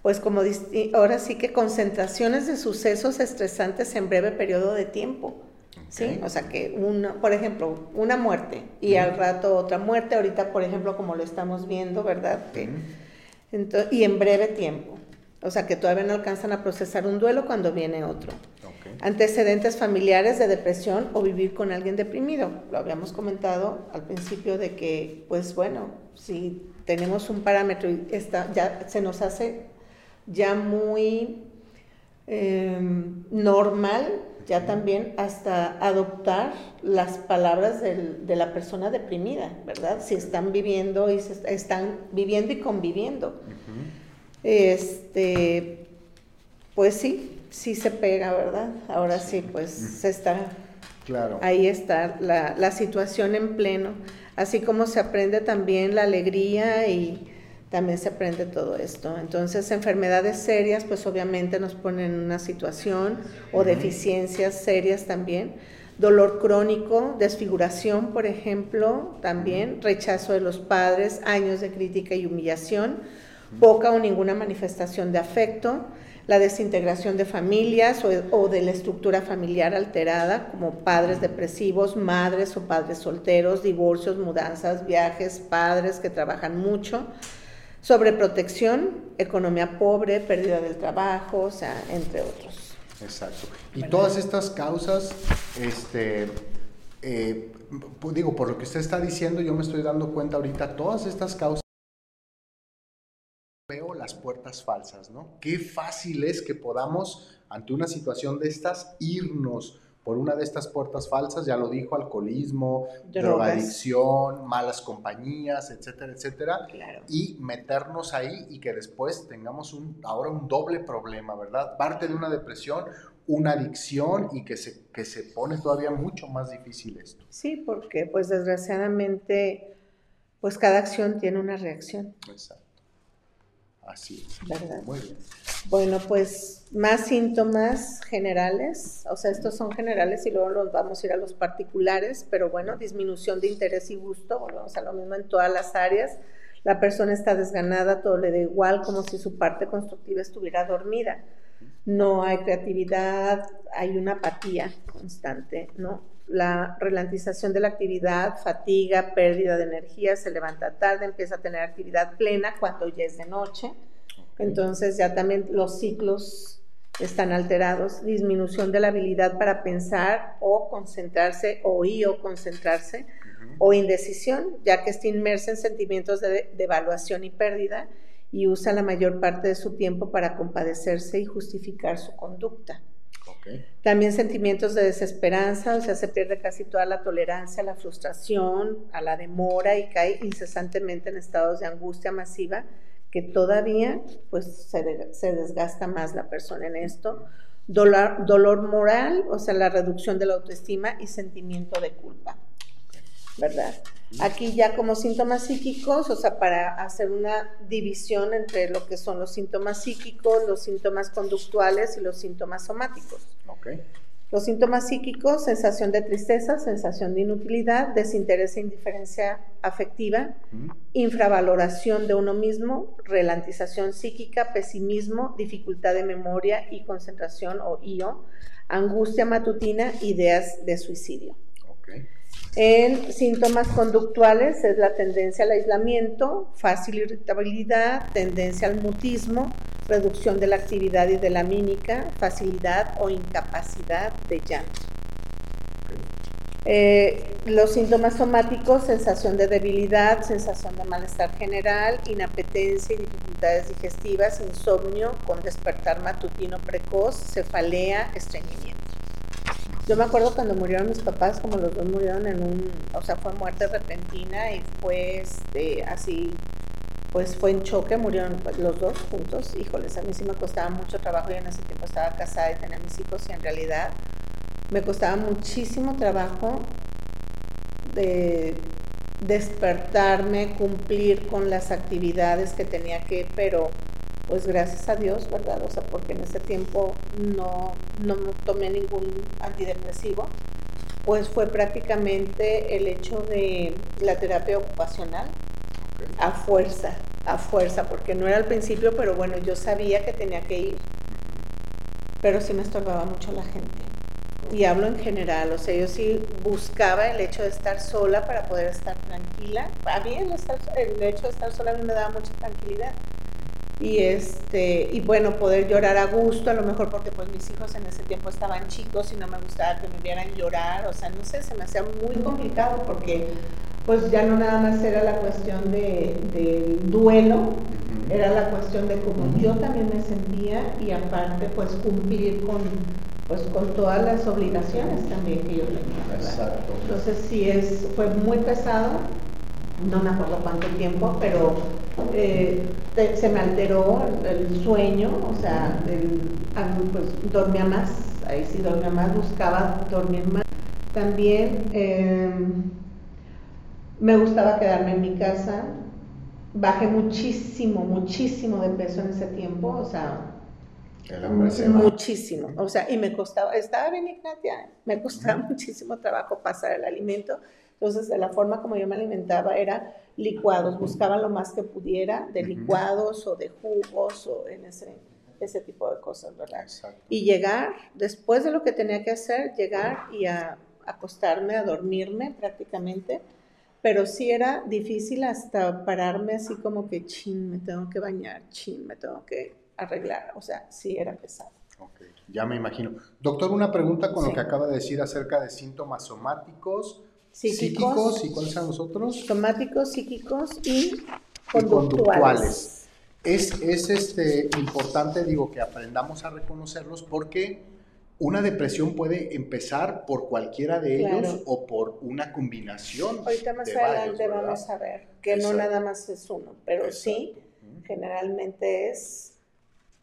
pues como ahora sí que concentraciones de sucesos estresantes en breve periodo de tiempo. ¿Sí? O sea que, una, por ejemplo, una muerte y al rato otra muerte, ahorita, por ejemplo, como lo estamos viendo, ¿verdad? y en breve tiempo. O sea que todavía no alcanzan a procesar un duelo cuando viene otro antecedentes familiares de depresión o vivir con alguien deprimido. Lo habíamos comentado al principio de que, pues bueno, si tenemos un parámetro y está, ya se nos hace ya muy em, normal ya también hasta adoptar las palabras de la persona deprimida, ¿verdad? Si están viviendo y están viviendo y conviviendo. Este, pues sí, sí se pega, ¿verdad? Ahora sí, pues está. Claro. Ahí está la, la, situación en pleno. Así como se aprende también la alegría y también se aprende todo esto. Entonces, enfermedades serias, pues obviamente nos ponen en una situación o deficiencias serias también. Dolor crónico, desfiguración, por ejemplo, también, rechazo de los padres, años de crítica y humillación, poca o ninguna manifestación de afecto, la desintegración de familias o, de la estructura familiar alterada, como padres depresivos, madres o padres solteros, divorcios, mudanzas, viajes, padres que trabajan mucho, sobreprotección, economía pobre, pérdida del trabajo, o sea, entre otros. Exacto. Y todas estas causas, este, eh, digo, por lo que usted está diciendo, yo me estoy dando cuenta ahorita, todas estas causas las puertas falsas, ¿no? Qué fácil es que podamos, ante una situación de estas, irnos por una de estas puertas falsas, ya lo dijo, alcoholismo, drogadicción, malas compañías, etcétera, etcétera, y meternos ahí y que después tengamos un, ahora un doble problema, ¿verdad? Parte de una depresión, una adicción y que se, que se pone todavía mucho más difícil esto. Sí, porque pues desgraciadamente, pues cada acción tiene una reacción. Exacto. Así ¿Verdad? Muy bien. Bueno, pues más síntomas generales, o sea, estos son generales y luego los vamos a ir a los particulares, pero bueno, disminución de interés y gusto, volvemos a lo mismo en todas las áreas. La persona está desganada, todo le da igual, como si su parte constructiva estuviera dormida. No hay creatividad, hay una apatía constante, ¿no? la ralentización de la actividad, fatiga, pérdida de energía, se levanta tarde, empieza a tener actividad plena cuando ya es de noche. Entonces ya también los ciclos están alterados, disminución de la habilidad para pensar o concentrarse o y o concentrarse o indecisión, ya que está inmersa en sentimientos de, de evaluación y pérdida y usa la mayor parte de su tiempo para compadecerse y justificar su conducta. También sentimientos de desesperanza, o sea, se pierde casi toda la tolerancia a la frustración, a la demora y cae incesantemente en estados de angustia masiva que todavía pues se, se desgasta más la persona en esto. Dolor, dolor moral, o sea, la reducción de la autoestima y sentimiento de culpa. ¿verdad? Aquí ya como síntomas psíquicos, o sea, para hacer una división entre lo que son los síntomas psíquicos, los síntomas conductuales y los síntomas somáticos. Los síntomas psíquicos, sensación de tristeza, sensación de inutilidad, desinterés e indiferencia afectiva, infravaloración de uno mismo, relantización psíquica, pesimismo, dificultad de memoria y concentración o IO, angustia matutina, ideas de suicidio. En síntomas conductuales es la tendencia al aislamiento, fácil irritabilidad, tendencia al mutismo, reducción de la actividad y de la mímica, facilidad o incapacidad de llanto. Eh, los síntomas somáticos, sensación de debilidad, sensación de malestar general, inapetencia y dificultades digestivas, insomnio con despertar matutino precoz, cefalea, estreñimiento. Yo me acuerdo cuando murieron mis papás, como los dos murieron en un, o sea, fue muerte repentina y fue este, así, pues fue en choque, murieron los dos juntos. Híjoles, a mí sí me costaba mucho trabajo, yo en ese tiempo estaba casada y tenía mis hijos y en realidad me costaba muchísimo trabajo de despertarme, cumplir con las actividades que tenía que, pero pues gracias a Dios, ¿verdad? O sea, porque en ese tiempo no, no tomé ningún antidepresivo, pues fue prácticamente el hecho de la terapia ocupacional a fuerza, a fuerza, porque no era al principio, pero bueno, yo sabía que tenía que ir, pero sí me estorbaba mucho la gente. Y hablo en general, o sea, yo sí buscaba el hecho de estar sola para poder estar tranquila. A mí el, el hecho de estar sola a mí me daba mucha tranquilidad y este y bueno poder llorar a gusto a lo mejor porque pues mis hijos en ese tiempo estaban chicos y no me gustaba que me vieran llorar o sea no sé se me hacía muy complicado porque pues ya no nada más era la cuestión de, del duelo era la cuestión de cómo yo también me sentía y aparte pues cumplir con pues con todas las obligaciones también que yo tenía ¿verdad? entonces sí es fue muy pesado no me acuerdo cuánto tiempo, pero eh, se me alteró el, sueño, o sea, pues dormía más, ahí sí dormía más, buscaba dormir más. También em, me gustaba quedarme en mi casa, bajé muchísimo, muchísimo de peso en ese tiempo, o sea, muchísimo, o sea, y me costaba, estaba bien Ignatia, me costaba muchísimo trabajo pasar el alimento. Entonces, de la forma como yo me alimentaba era licuados, buscaba lo más que pudiera de licuados o de jugos o en ese, ese tipo de cosas, ¿verdad? Y llegar, después de lo que tenía que hacer, llegar y a, acostarme, a dormirme prácticamente, pero sí era difícil hasta pararme así como que, chin, me tengo que bañar, chin, me tengo que arreglar, o sea, sí era pesado. Ok, ya me imagino. Doctor, una pregunta con lo que acaba de decir acerca de síntomas somáticos psíquicos, y cuáles son los otros? Somáticos, psíquicos y conductuales. Es, es este, importante, digo, que aprendamos a reconocerlos porque una depresión puede empezar por cualquiera de ellos o por una combinación. Ahorita más adelante vamos a ver que no nada más es uno, pero sí, generalmente es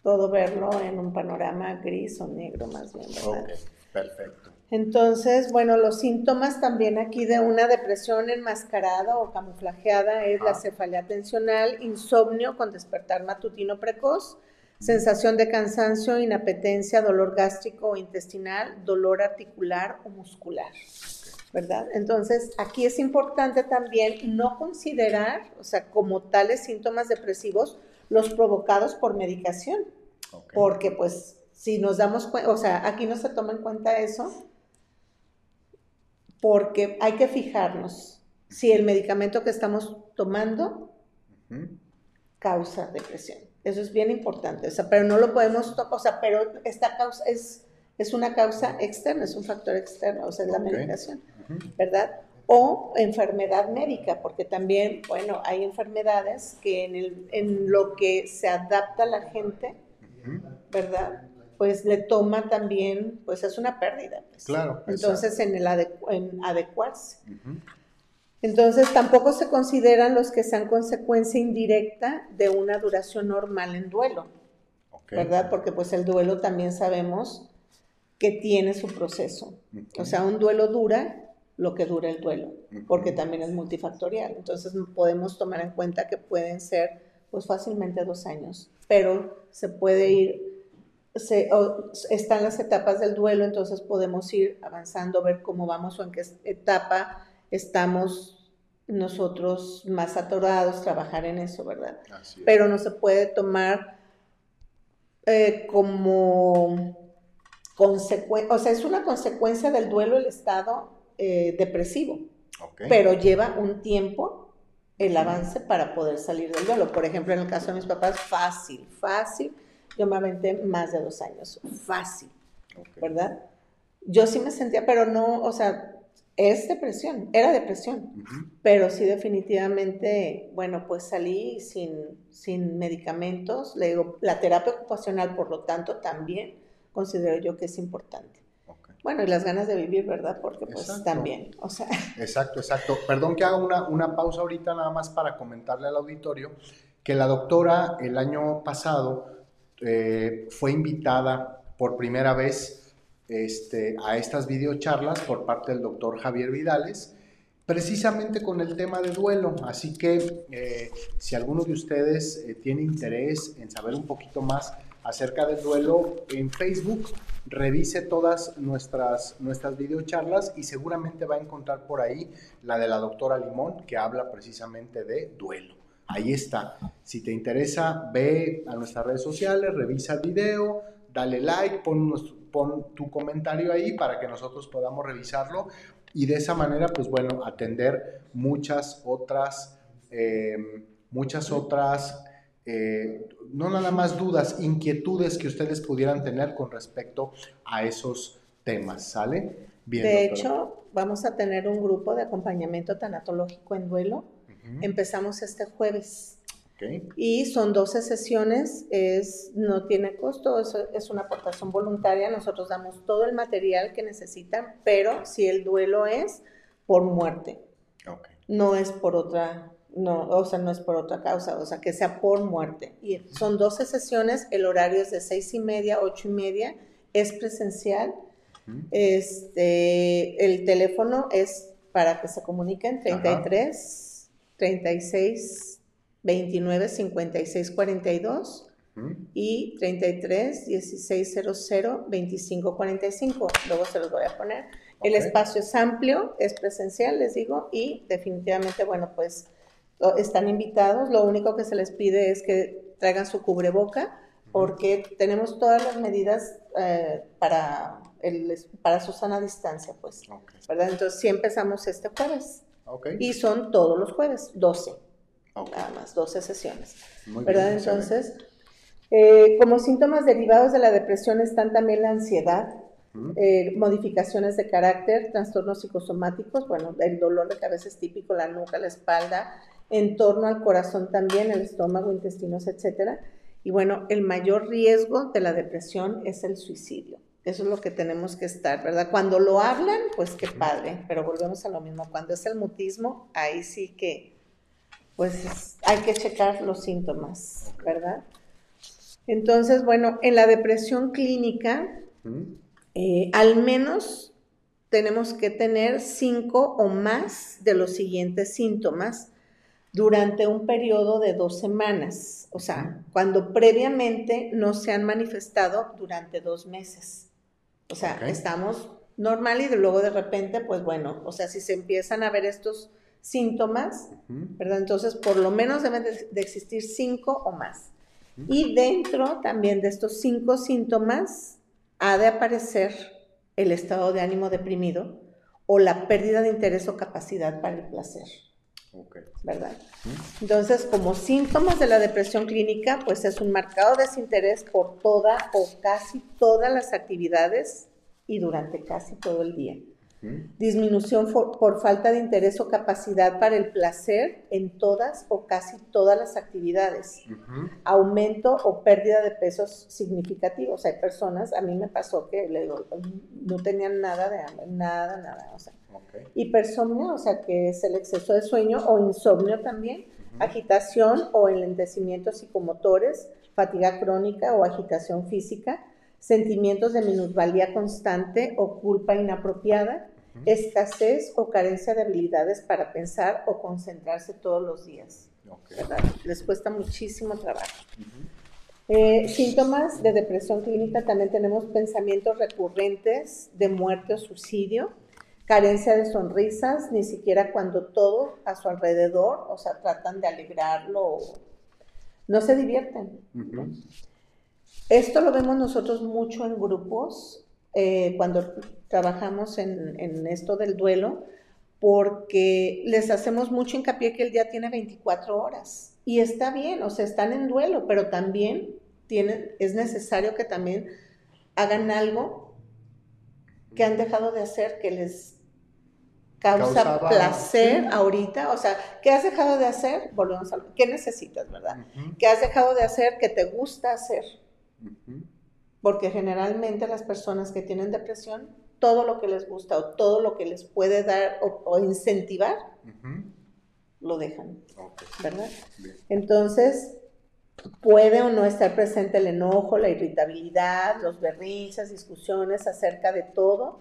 todo verlo en un panorama gris o negro más bien. perfecto. Entonces, bueno, los síntomas también aquí de una depresión enmascarada o camuflajeada es la cefalea tensional, insomnio con despertar matutino precoz, sensación de cansancio, inapetencia, dolor gástrico o intestinal, dolor articular o muscular. ¿Verdad? Entonces, aquí es importante también no considerar, o sea, como tales síntomas depresivos, los provocados por medicación. Porque, pues, si nos damos cuenta, o sea, aquí no se toma en cuenta eso, porque hay que fijarnos si el medicamento que estamos tomando causa depresión. Eso es bien importante, o sea, pero no lo podemos, o sea, pero esta causa es, es una causa externa, es un factor externo, o sea, es la medicación, ¿verdad? O enfermedad médica, porque también, bueno, hay enfermedades que en, el, en lo que se adapta la gente, ¿verdad? Pues le toma también, pues es una pérdida. Pues. Claro. Entonces, en el en adecuarse. Entonces, tampoco se consideran los que sean consecuencia indirecta de una duración normal en duelo, ¿verdad? Porque pues el duelo también sabemos que tiene su proceso. O sea, un duelo dura lo que dura el duelo, porque también es multifactorial. Entonces, podemos tomar en cuenta que pueden ser pues fácilmente dos años, pero se puede ir se, están las etapas del duelo, entonces podemos ir avanzando, ver cómo vamos o en qué etapa estamos nosotros más atorados, trabajar en eso, ¿verdad? Pero no se puede tomar eh, como consecuencia, o sea, es una consecuencia del duelo el estado eh, depresivo, pero lleva un tiempo el avance para poder salir del duelo. Por ejemplo, en el caso de mis papás, fácil, fácil yo me aventé más de dos años, fácil, ¿verdad? Yo sí me sentía, pero no, o sea, es depresión, era depresión, pero sí definitivamente, bueno, pues salí sin, sin medicamentos, le digo, la terapia ocupacional, por lo tanto, también considero yo que es importante. Bueno, y las ganas de vivir, ¿verdad? Porque pues también, o sea. Exacto, exacto. Perdón que haga una, una pausa ahorita nada más para comentarle al auditorio que la doctora el año pasado eh, fue invitada por primera vez este, a estas videocharlas por parte del doctor Javier Vidales, precisamente con el tema de duelo. Así que eh, si alguno de ustedes eh, tiene interés en saber un poquito más acerca del duelo, en Facebook revise todas nuestras, nuestras videocharlas y seguramente va a encontrar por ahí la de la doctora Limón que habla precisamente de duelo. Ahí está. Si te interesa, ve a nuestras redes sociales, revisa el video, dale like, pon, tu comentario ahí para que nosotros podamos revisarlo y de esa manera, pues bueno, atender muchas otras, em, muchas otras, eh, no nada más dudas, inquietudes que ustedes pudieran tener con respecto a esos temas, ¿sale? Bien, de hecho, vamos a tener un grupo de acompañamiento tanatológico en duelo Empezamos este jueves. Y son 12 sesiones, es, no tiene costo, es, es, una aportación voluntaria, nosotros damos todo el material que necesitan, pero si el duelo es por muerte, no es por otra, no, o sea, no es por otra causa, o sea, que sea por muerte. Y son 12 sesiones, el horario es de 6 y media, 8 y media, es presencial. Este, el teléfono es para que se comuniquen 33 36 29 56 42 y 33 16 00 25 45. Luego se los voy a poner. El espacio es amplio, es presencial, les digo, y definitivamente, bueno, pues están invitados. Lo único que se les pide es que traigan su cubreboca porque tenemos todas las medidas eh, para, el, para su sana distancia, pues, ¿verdad? Entonces, sí empezamos este jueves. Y son todos los jueves, 12. Nada más, 12 sesiones. ¿Verdad? Entonces, eh, como síntomas derivados de la depresión están también la ansiedad, eh, modificaciones de carácter, trastornos psicosomáticos, bueno, el dolor de cabeza es típico, la nuca, la espalda, en torno al corazón también, el estómago, intestinos, etcétera. Y bueno, el mayor riesgo de la depresión es el suicidio. Eso es lo que tenemos que estar, ¿verdad? Cuando lo hablan, pues qué padre, pero volvemos a lo mismo. Cuando es el mutismo, ahí sí que, pues hay que checar los síntomas, ¿verdad? Entonces, bueno, en la depresión clínica, eh, al menos tenemos que tener cinco o más de los siguientes síntomas durante un periodo de dos semanas, o sea, cuando previamente no se han manifestado durante dos meses. O sea, estamos normal y luego de repente, pues bueno, o sea, si se empiezan a ver estos síntomas, ¿verdad? Entonces, por lo menos deben de, existir cinco o más. Y dentro también de estos cinco síntomas ha de aparecer el estado de ánimo deprimido o la pérdida de interés o capacidad para el placer. ¿Verdad? Entonces, como síntomas de la depresión clínica, pues es un marcado desinterés por toda o casi todas las actividades y durante casi todo el día. Disminución por, falta de interés o capacidad para el placer en todas o casi todas las actividades. Aumento o pérdida de pesos significativos. Hay personas, a mí me pasó que no tenían nada de hambre, nada, nada. O sea, Hipersomnio, o sea, que es el exceso de sueño o insomnio también. Agitación o enlentecimientos psicomotores, fatiga crónica o agitación física sentimientos de minusvalía constante o culpa inapropiada, escasez o carencia de habilidades para pensar o concentrarse todos los días. Les cuesta muchísimo trabajo. Eh, síntomas de depresión clínica también tenemos pensamientos recurrentes de muerte o suicidio, carencia de sonrisas, ni siquiera cuando todo a su alrededor, o sea, tratan de alegrarlo, no se divierten. Esto lo vemos nosotros mucho en grupos, eh, cuando trabajamos en, esto del duelo, porque les hacemos mucho hincapié que el día tiene 24 horas. Y está bien, o sea, están en duelo, pero también tienen, es necesario que también hagan algo que han dejado de hacer, que les causa placer ahorita, o sea, ¿qué has dejado de hacer? Volvemos a ¿qué necesitas, verdad? ¿Qué has dejado de hacer que te gusta hacer? Porque generalmente las personas que tienen depresión, todo lo que les gusta o todo lo que les puede dar o, incentivar, lo dejan. ¿Verdad? Entonces, puede o no estar presente el enojo, la irritabilidad, los berrinches, discusiones acerca de todo,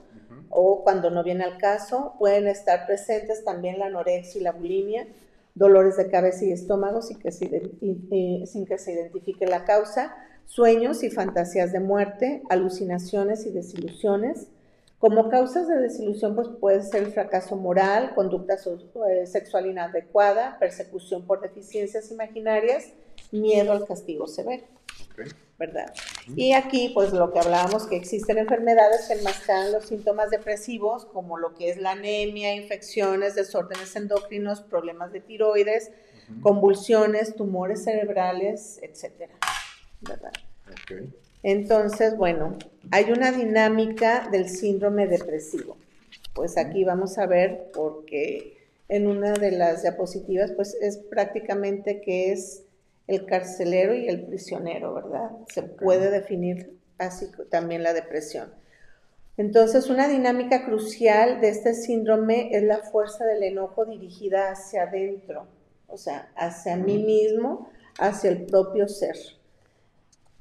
o cuando no viene al caso, pueden estar presentes también la anorexia y la bulimia, dolores de cabeza y estómago sin que sin que se identifique la causa, sueños y fantasías de muerte, alucinaciones y desilusiones. Como causas de desilusión, pues puede ser fracaso moral, conducta eh, sexual inadecuada, persecución por deficiencias imaginarias, miedo al castigo severo. ¿Verdad? Y aquí, pues lo que hablábamos, que existen enfermedades que enmascaran los síntomas depresivos, como lo que es la anemia, infecciones, desórdenes endocrinos, problemas de tiroides, convulsiones, tumores cerebrales, etcétera. ¿verdad? Entonces, bueno, hay una dinámica del síndrome depresivo. Pues aquí vamos a ver porque en una de las diapositivas, pues es prácticamente que es el carcelero y el prisionero, ¿verdad? Se puede definir así también la depresión. Entonces, una dinámica crucial de este síndrome es la fuerza del enojo dirigida hacia adentro, o sea, hacia mí mismo, hacia el propio ser.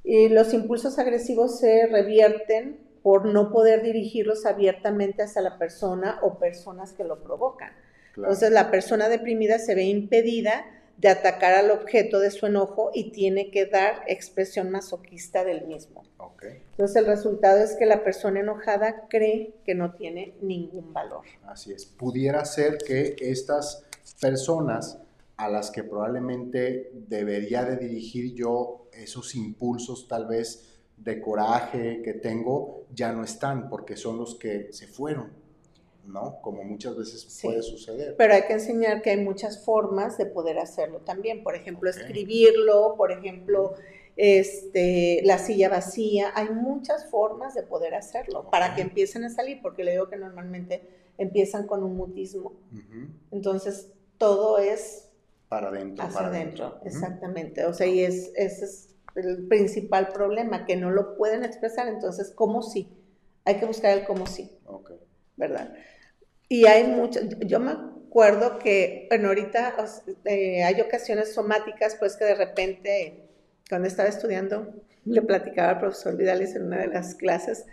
Y los impulsos agresivos se revierten por no poder dirigirlos abiertamente hacia la persona o personas que lo provocan. Entonces la persona deprimida se ve impedida de atacar al objeto de su enojo y tiene que dar expresión masoquista del mismo. Entonces el resultado es que la persona enojada cree que no tiene ningún valor. Así es. Pudiera ser que estas personas a las que probablemente debería de dirigir yo esos impulsos tal vez de coraje que tengo, ya no están porque son los que se fueron, ¿no? Como muchas veces puede suceder. Pero hay que enseñar que hay muchas formas de poder hacerlo también. Por ejemplo, escribirlo, por ejemplo, este, la silla vacía. Hay muchas formas de poder hacerlo para que empiecen a salir, porque le digo que normalmente empiezan con un mutismo. Entonces, todo es para adentro. Hacia adentro, exactamente. O sea, y es, ese es el principal problema, que no lo pueden expresar. Entonces, ¿cómo sí? Hay que buscar el cómo sí. Ok. ¿Verdad? Y hay mucho, yo me acuerdo que, bueno, ahorita eh, hay ocasiones somáticas, pues que de repente, cuando estaba estudiando, le platicaba al profesor Vidales en una de las clases,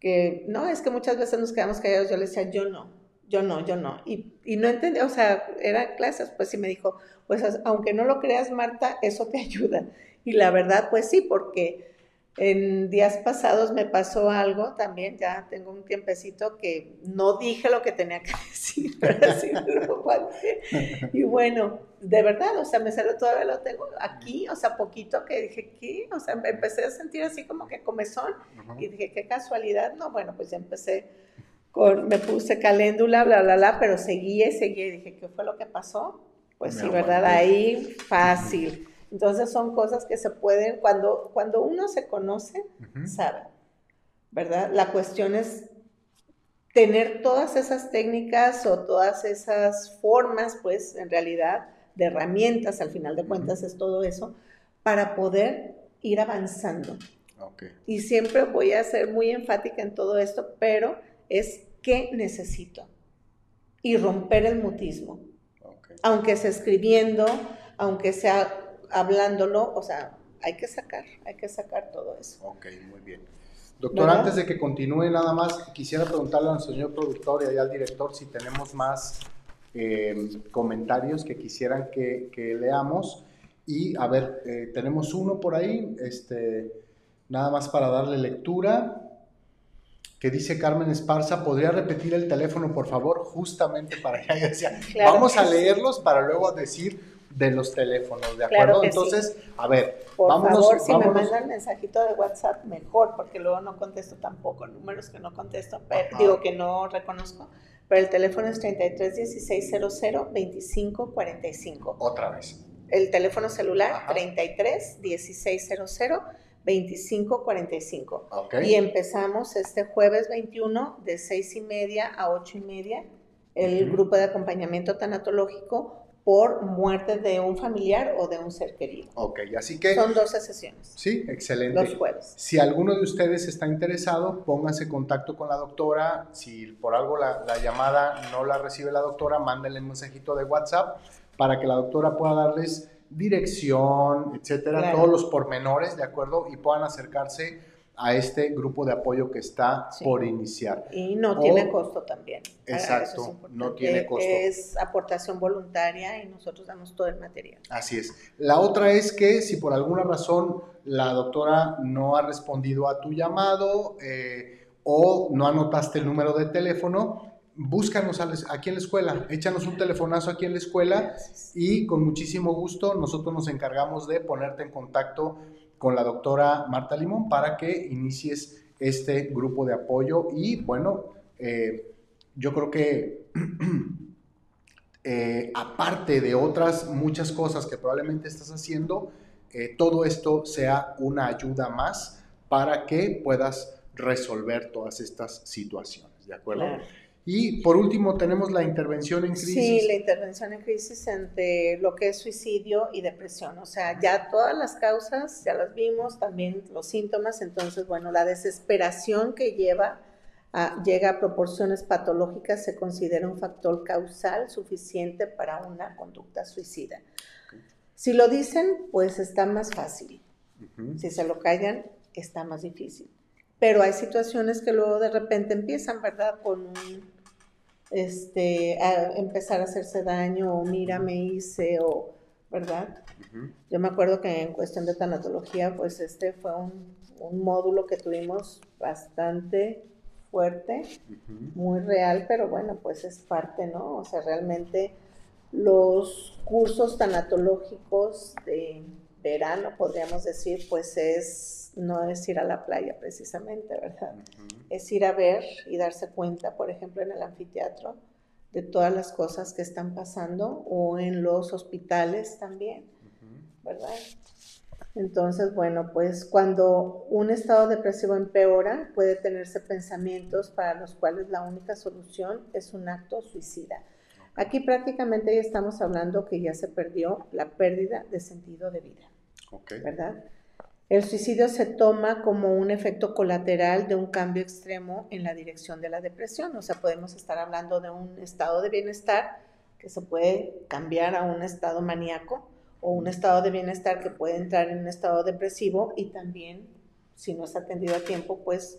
que no, es que muchas veces nos quedamos callados, yo le decía, yo no, yo no, yo no. Y, y no entendía, o sea, eran clases, pues sí me dijo, pues aunque no lo creas, Marta, eso te *laughs* ayuda. Y la verdad, pues sí, porque en días pasados me pasó algo también, ya tengo un tiempecito que no dije lo que tenía que *laughs* decir, pero sí lo Y bueno, de verdad, o sea, me salió todavía lo tengo aquí, o sea, poquito que dije, ¿qué? O sea, me empecé a sentir así como que comezón y dije, qué casualidad, no, bueno, pues ya empecé con, me puse caléndula, bla, bla, bla, pero seguía y seguía y dije, ¿qué fue lo que pasó? Pues sí, ¿verdad? Ahí fácil. Entonces son cosas que se pueden, cuando, cuando uno se conoce, sabe, ¿verdad? La cuestión es tener todas esas técnicas o todas esas formas, pues en realidad, de herramientas, al final de cuentas es todo eso, para poder ir avanzando. Y siempre voy a ser muy enfática en todo esto, pero es qué necesito y romper el mutismo. Aunque sea escribiendo, aunque sea hablándolo, o sea, hay que sacar, hay que sacar todo eso. Ok, muy bien. Doctor, antes de que continúe nada más, quisiera preguntarle al señor productor y al director si tenemos más eh, comentarios que quisieran que, leamos. Y a ver, eh, tenemos uno por ahí, este, nada más para darle lectura, que dice Carmen Esparza, ¿podría repetir el teléfono, por favor? Justamente para que *laughs* decía, vamos a leerlos para luego decir de los teléfonos, ¿de acuerdo? Entonces, a ver, por favor, si me mandan mensajito de WhatsApp, mejor, porque luego no contesto tampoco, números que no contesto, digo que no reconozco, pero el teléfono es 33 16 00 25 45. Otra vez. El teléfono celular, 33 16 00 25 45. Y empezamos este jueves 21 de 6 y media a 8 y media el grupo de acompañamiento tanatológico por muerte de un familiar o de un ser querido. Ok, así que... Son 12 sesiones. Sí, excelente. Los jueves. Si alguno de ustedes está interesado, pónganse en contacto con la doctora. Si por algo la, llamada no la recibe la doctora, mándenle un mensajito de WhatsApp para que la doctora pueda darles dirección, etcétera, todos los pormenores, ¿de acuerdo? Y puedan acercarse a este grupo de apoyo que está por iniciar. Y no tiene costo también. Exacto, no tiene costo. Es aportación voluntaria y nosotros damos todo el material. Así es. La otra es que si por alguna razón la doctora no ha respondido a tu llamado eh, o no anotaste el número de teléfono, búscanos aquí en la escuela, échanos un telefonazo aquí en la escuela y con muchísimo gusto nosotros nos encargamos de ponerte en contacto con la doctora Marta Limón para que inicies este grupo de apoyo y bueno, eh, yo creo que *clears throat* eh, aparte de otras muchas cosas que probablemente estás haciendo, eh, todo esto sea una ayuda más para que puedas resolver todas estas situaciones, ¿de acuerdo? Y por último tenemos la intervención en crisis. Sí, la intervención en crisis entre lo que es suicidio y depresión. O sea, ya todas las causas ya las vimos, también los síntomas. Entonces, bueno, la desesperación que lleva a, llega a proporciones patológicas se considera un factor causal suficiente para una conducta suicida. Si lo dicen, pues está más fácil. Si se lo callan, está más difícil. Pero hay situaciones que luego de repente empiezan, ¿verdad? Con un este, a empezar a hacerse daño o mira, me hice o, ¿verdad? Yo me acuerdo que en cuestión de tanatología, pues este fue un, módulo que tuvimos bastante fuerte, muy real, pero bueno, pues es parte, ¿no? O sea, realmente los cursos tanatológicos de verano, podríamos decir, pues es, no es ir a la playa precisamente, ¿verdad? Es ir a ver y darse cuenta, por ejemplo, en el anfiteatro, de todas las cosas que están pasando o en los hospitales también, ¿verdad? Entonces, bueno, pues cuando un estado depresivo empeora, puede tenerse pensamientos para los cuales la única solución es un acto suicida. Aquí prácticamente ya estamos hablando que ya se perdió la pérdida de sentido de vida. ¿Verdad? El suicidio se toma como un efecto colateral de un cambio extremo en la dirección de la depresión. O sea, podemos estar hablando de un estado de bienestar que se puede cambiar a un estado maníaco o un estado de bienestar que puede entrar en un estado depresivo y también, si no es atendido a tiempo, pues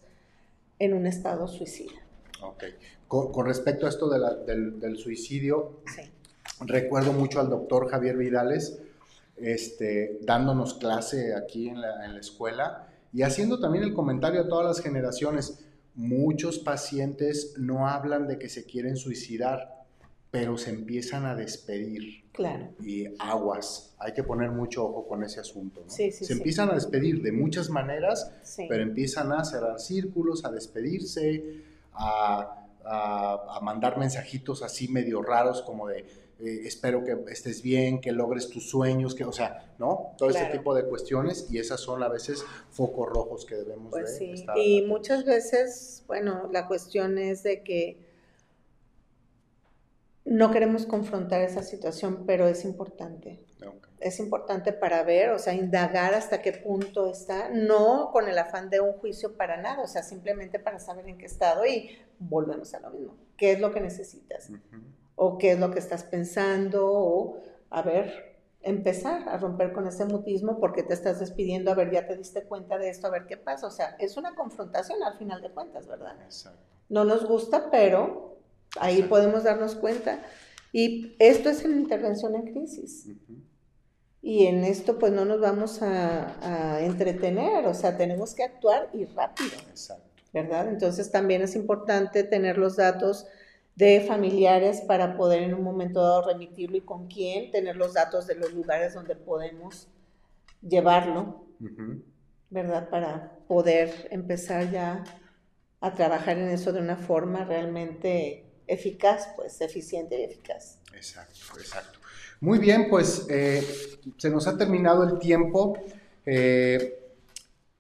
en un estado suicida. Ok. Con, respecto a esto del, suicidio, recuerdo mucho al doctor Javier Vidales este, dándonos clase aquí en la, en la escuela y haciendo también el comentario a todas las generaciones. Muchos pacientes no hablan de que se quieren suicidar, pero se empiezan a despedir. Claro. Y aguas, hay que poner mucho ojo con ese asunto. ¿no? se empiezan a despedir de muchas maneras, pero empiezan a cerrar círculos, a despedirse, a, a, mandar mensajitos así medio raros como de eh, espero que estés bien, que logres tus sueños, que, o sea, ¿no? Todo ese tipo de cuestiones y esas son a veces focos rojos que debemos pues sí. Y muchas veces, bueno, la cuestión es de que no queremos confrontar esa situación, pero es importante. Es importante para ver, o sea, indagar hasta qué punto está, no con el afán de un juicio para nada, o sea, simplemente para saber en qué estado y volvemos a lo mismo. ¿Qué es lo que necesitas? ¿O qué es lo que estás pensando? O, a ver, empezar a romper con ese mutismo porque te estás despidiendo, a ver, ya te diste cuenta de esto, a ver qué pasa. O sea, es una confrontación al final de cuentas, ¿verdad? Exacto. No nos gusta, pero Ahí podemos darnos cuenta. Y esto es en intervención en crisis. Y en esto pues no nos vamos a, entretener, o sea, tenemos que actuar y rápido. Exacto. ¿Verdad? Entonces también es importante tener los datos de familiares para poder en un momento dado remitirlo y con quién, tener los datos de los lugares donde podemos llevarlo, ¿verdad? Para poder empezar ya a trabajar en eso de una forma realmente eficaz, pues eficiente y eficaz. Exacto, exacto. Muy bien, pues eh, se nos ha terminado el tiempo, eh,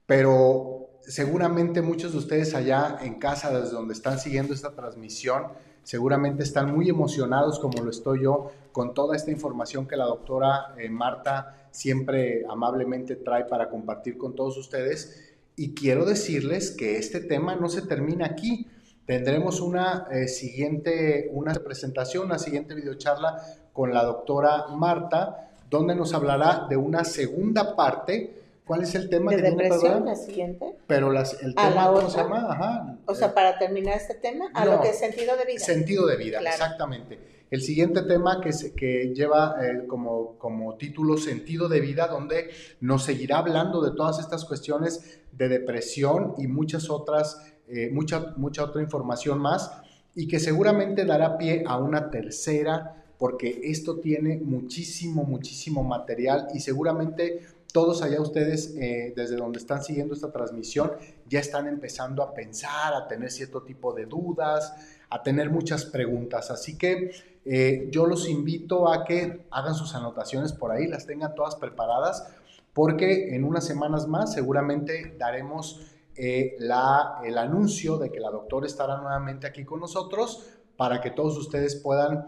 pero seguramente muchos de ustedes allá en casa, desde donde están siguiendo esta transmisión, seguramente están muy emocionados, como lo estoy yo, con toda esta información que la doctora eh, Marta siempre amablemente trae para compartir con todos ustedes. Y quiero decirles que este tema no se termina aquí Tendremos una eh, siguiente, una presentación, una siguiente videocharla con la doctora Marta, donde nos hablará de una segunda parte. ¿Cuál es el tema? ¿De depresión, la siguiente? Pero las, el tema, ¿cómo se llama? Ajá. O sea, para terminar este tema, a lo que es sentido de vida. Sentido de vida, exactamente. El siguiente tema que, se, que lleva eh, como, como título Sentido de vida, donde nos seguirá hablando de todas estas cuestiones de depresión y muchas otras eh, mucha, mucha otra información más y que seguramente dará pie a una tercera porque esto tiene muchísimo, muchísimo material y seguramente todos allá ustedes, eh, desde donde están siguiendo esta transmisión, ya están empezando a pensar, a tener cierto tipo de dudas, a tener muchas preguntas. Así que eh, yo los invito a que hagan sus anotaciones por ahí, las tengan todas preparadas, porque en unas semanas más seguramente daremos eh, la, el anuncio de que la doctora estará nuevamente aquí con nosotros para que todos ustedes puedan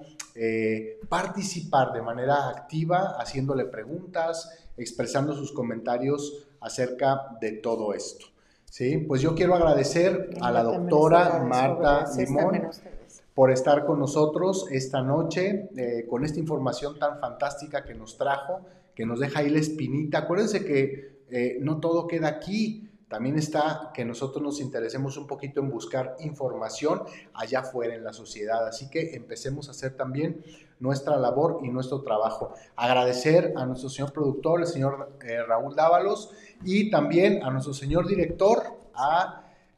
participar de manera activa, haciéndole preguntas, expresando sus comentarios acerca de todo esto. ¿sí? Pues yo quiero agradecer a la doctora Marta Limón por estar con nosotros esta noche, eh, con esta información tan fantástica que nos trajo, que nos deja ahí la espinita. Acuérdense que no todo queda aquí. También está que nosotros nos interesemos un poquito en buscar información allá afuera en la sociedad. Así que empecemos a hacer también nuestra labor y nuestro trabajo. Agradecer a nuestro señor productor, el señor eh, Raúl Dávalos, y también a nuestro señor director,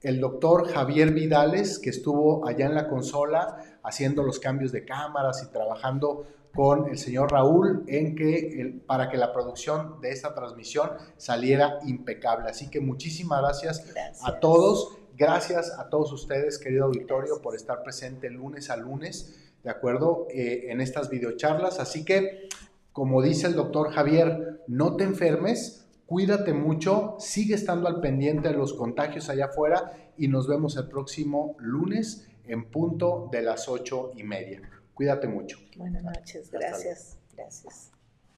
el doctor Javier Vidales, que estuvo allá en la consola haciendo los cambios de cámaras y trabajando con el señor Raúl en que para que la producción de esta transmisión saliera impecable. Así que muchísimas gracias, a todos. Gracias a todos ustedes, querido auditorio, por estar presente lunes a lunes, ¿de acuerdo? Eh, en estas videocharlas. Así que, como dice el doctor Javier, no te enfermes, cuídate mucho, sigue estando al pendiente de los contagios allá afuera y nos vemos el próximo lunes en punto de las ocho y media. Cuídate mucho. Buenas noches, gracias. Gracias.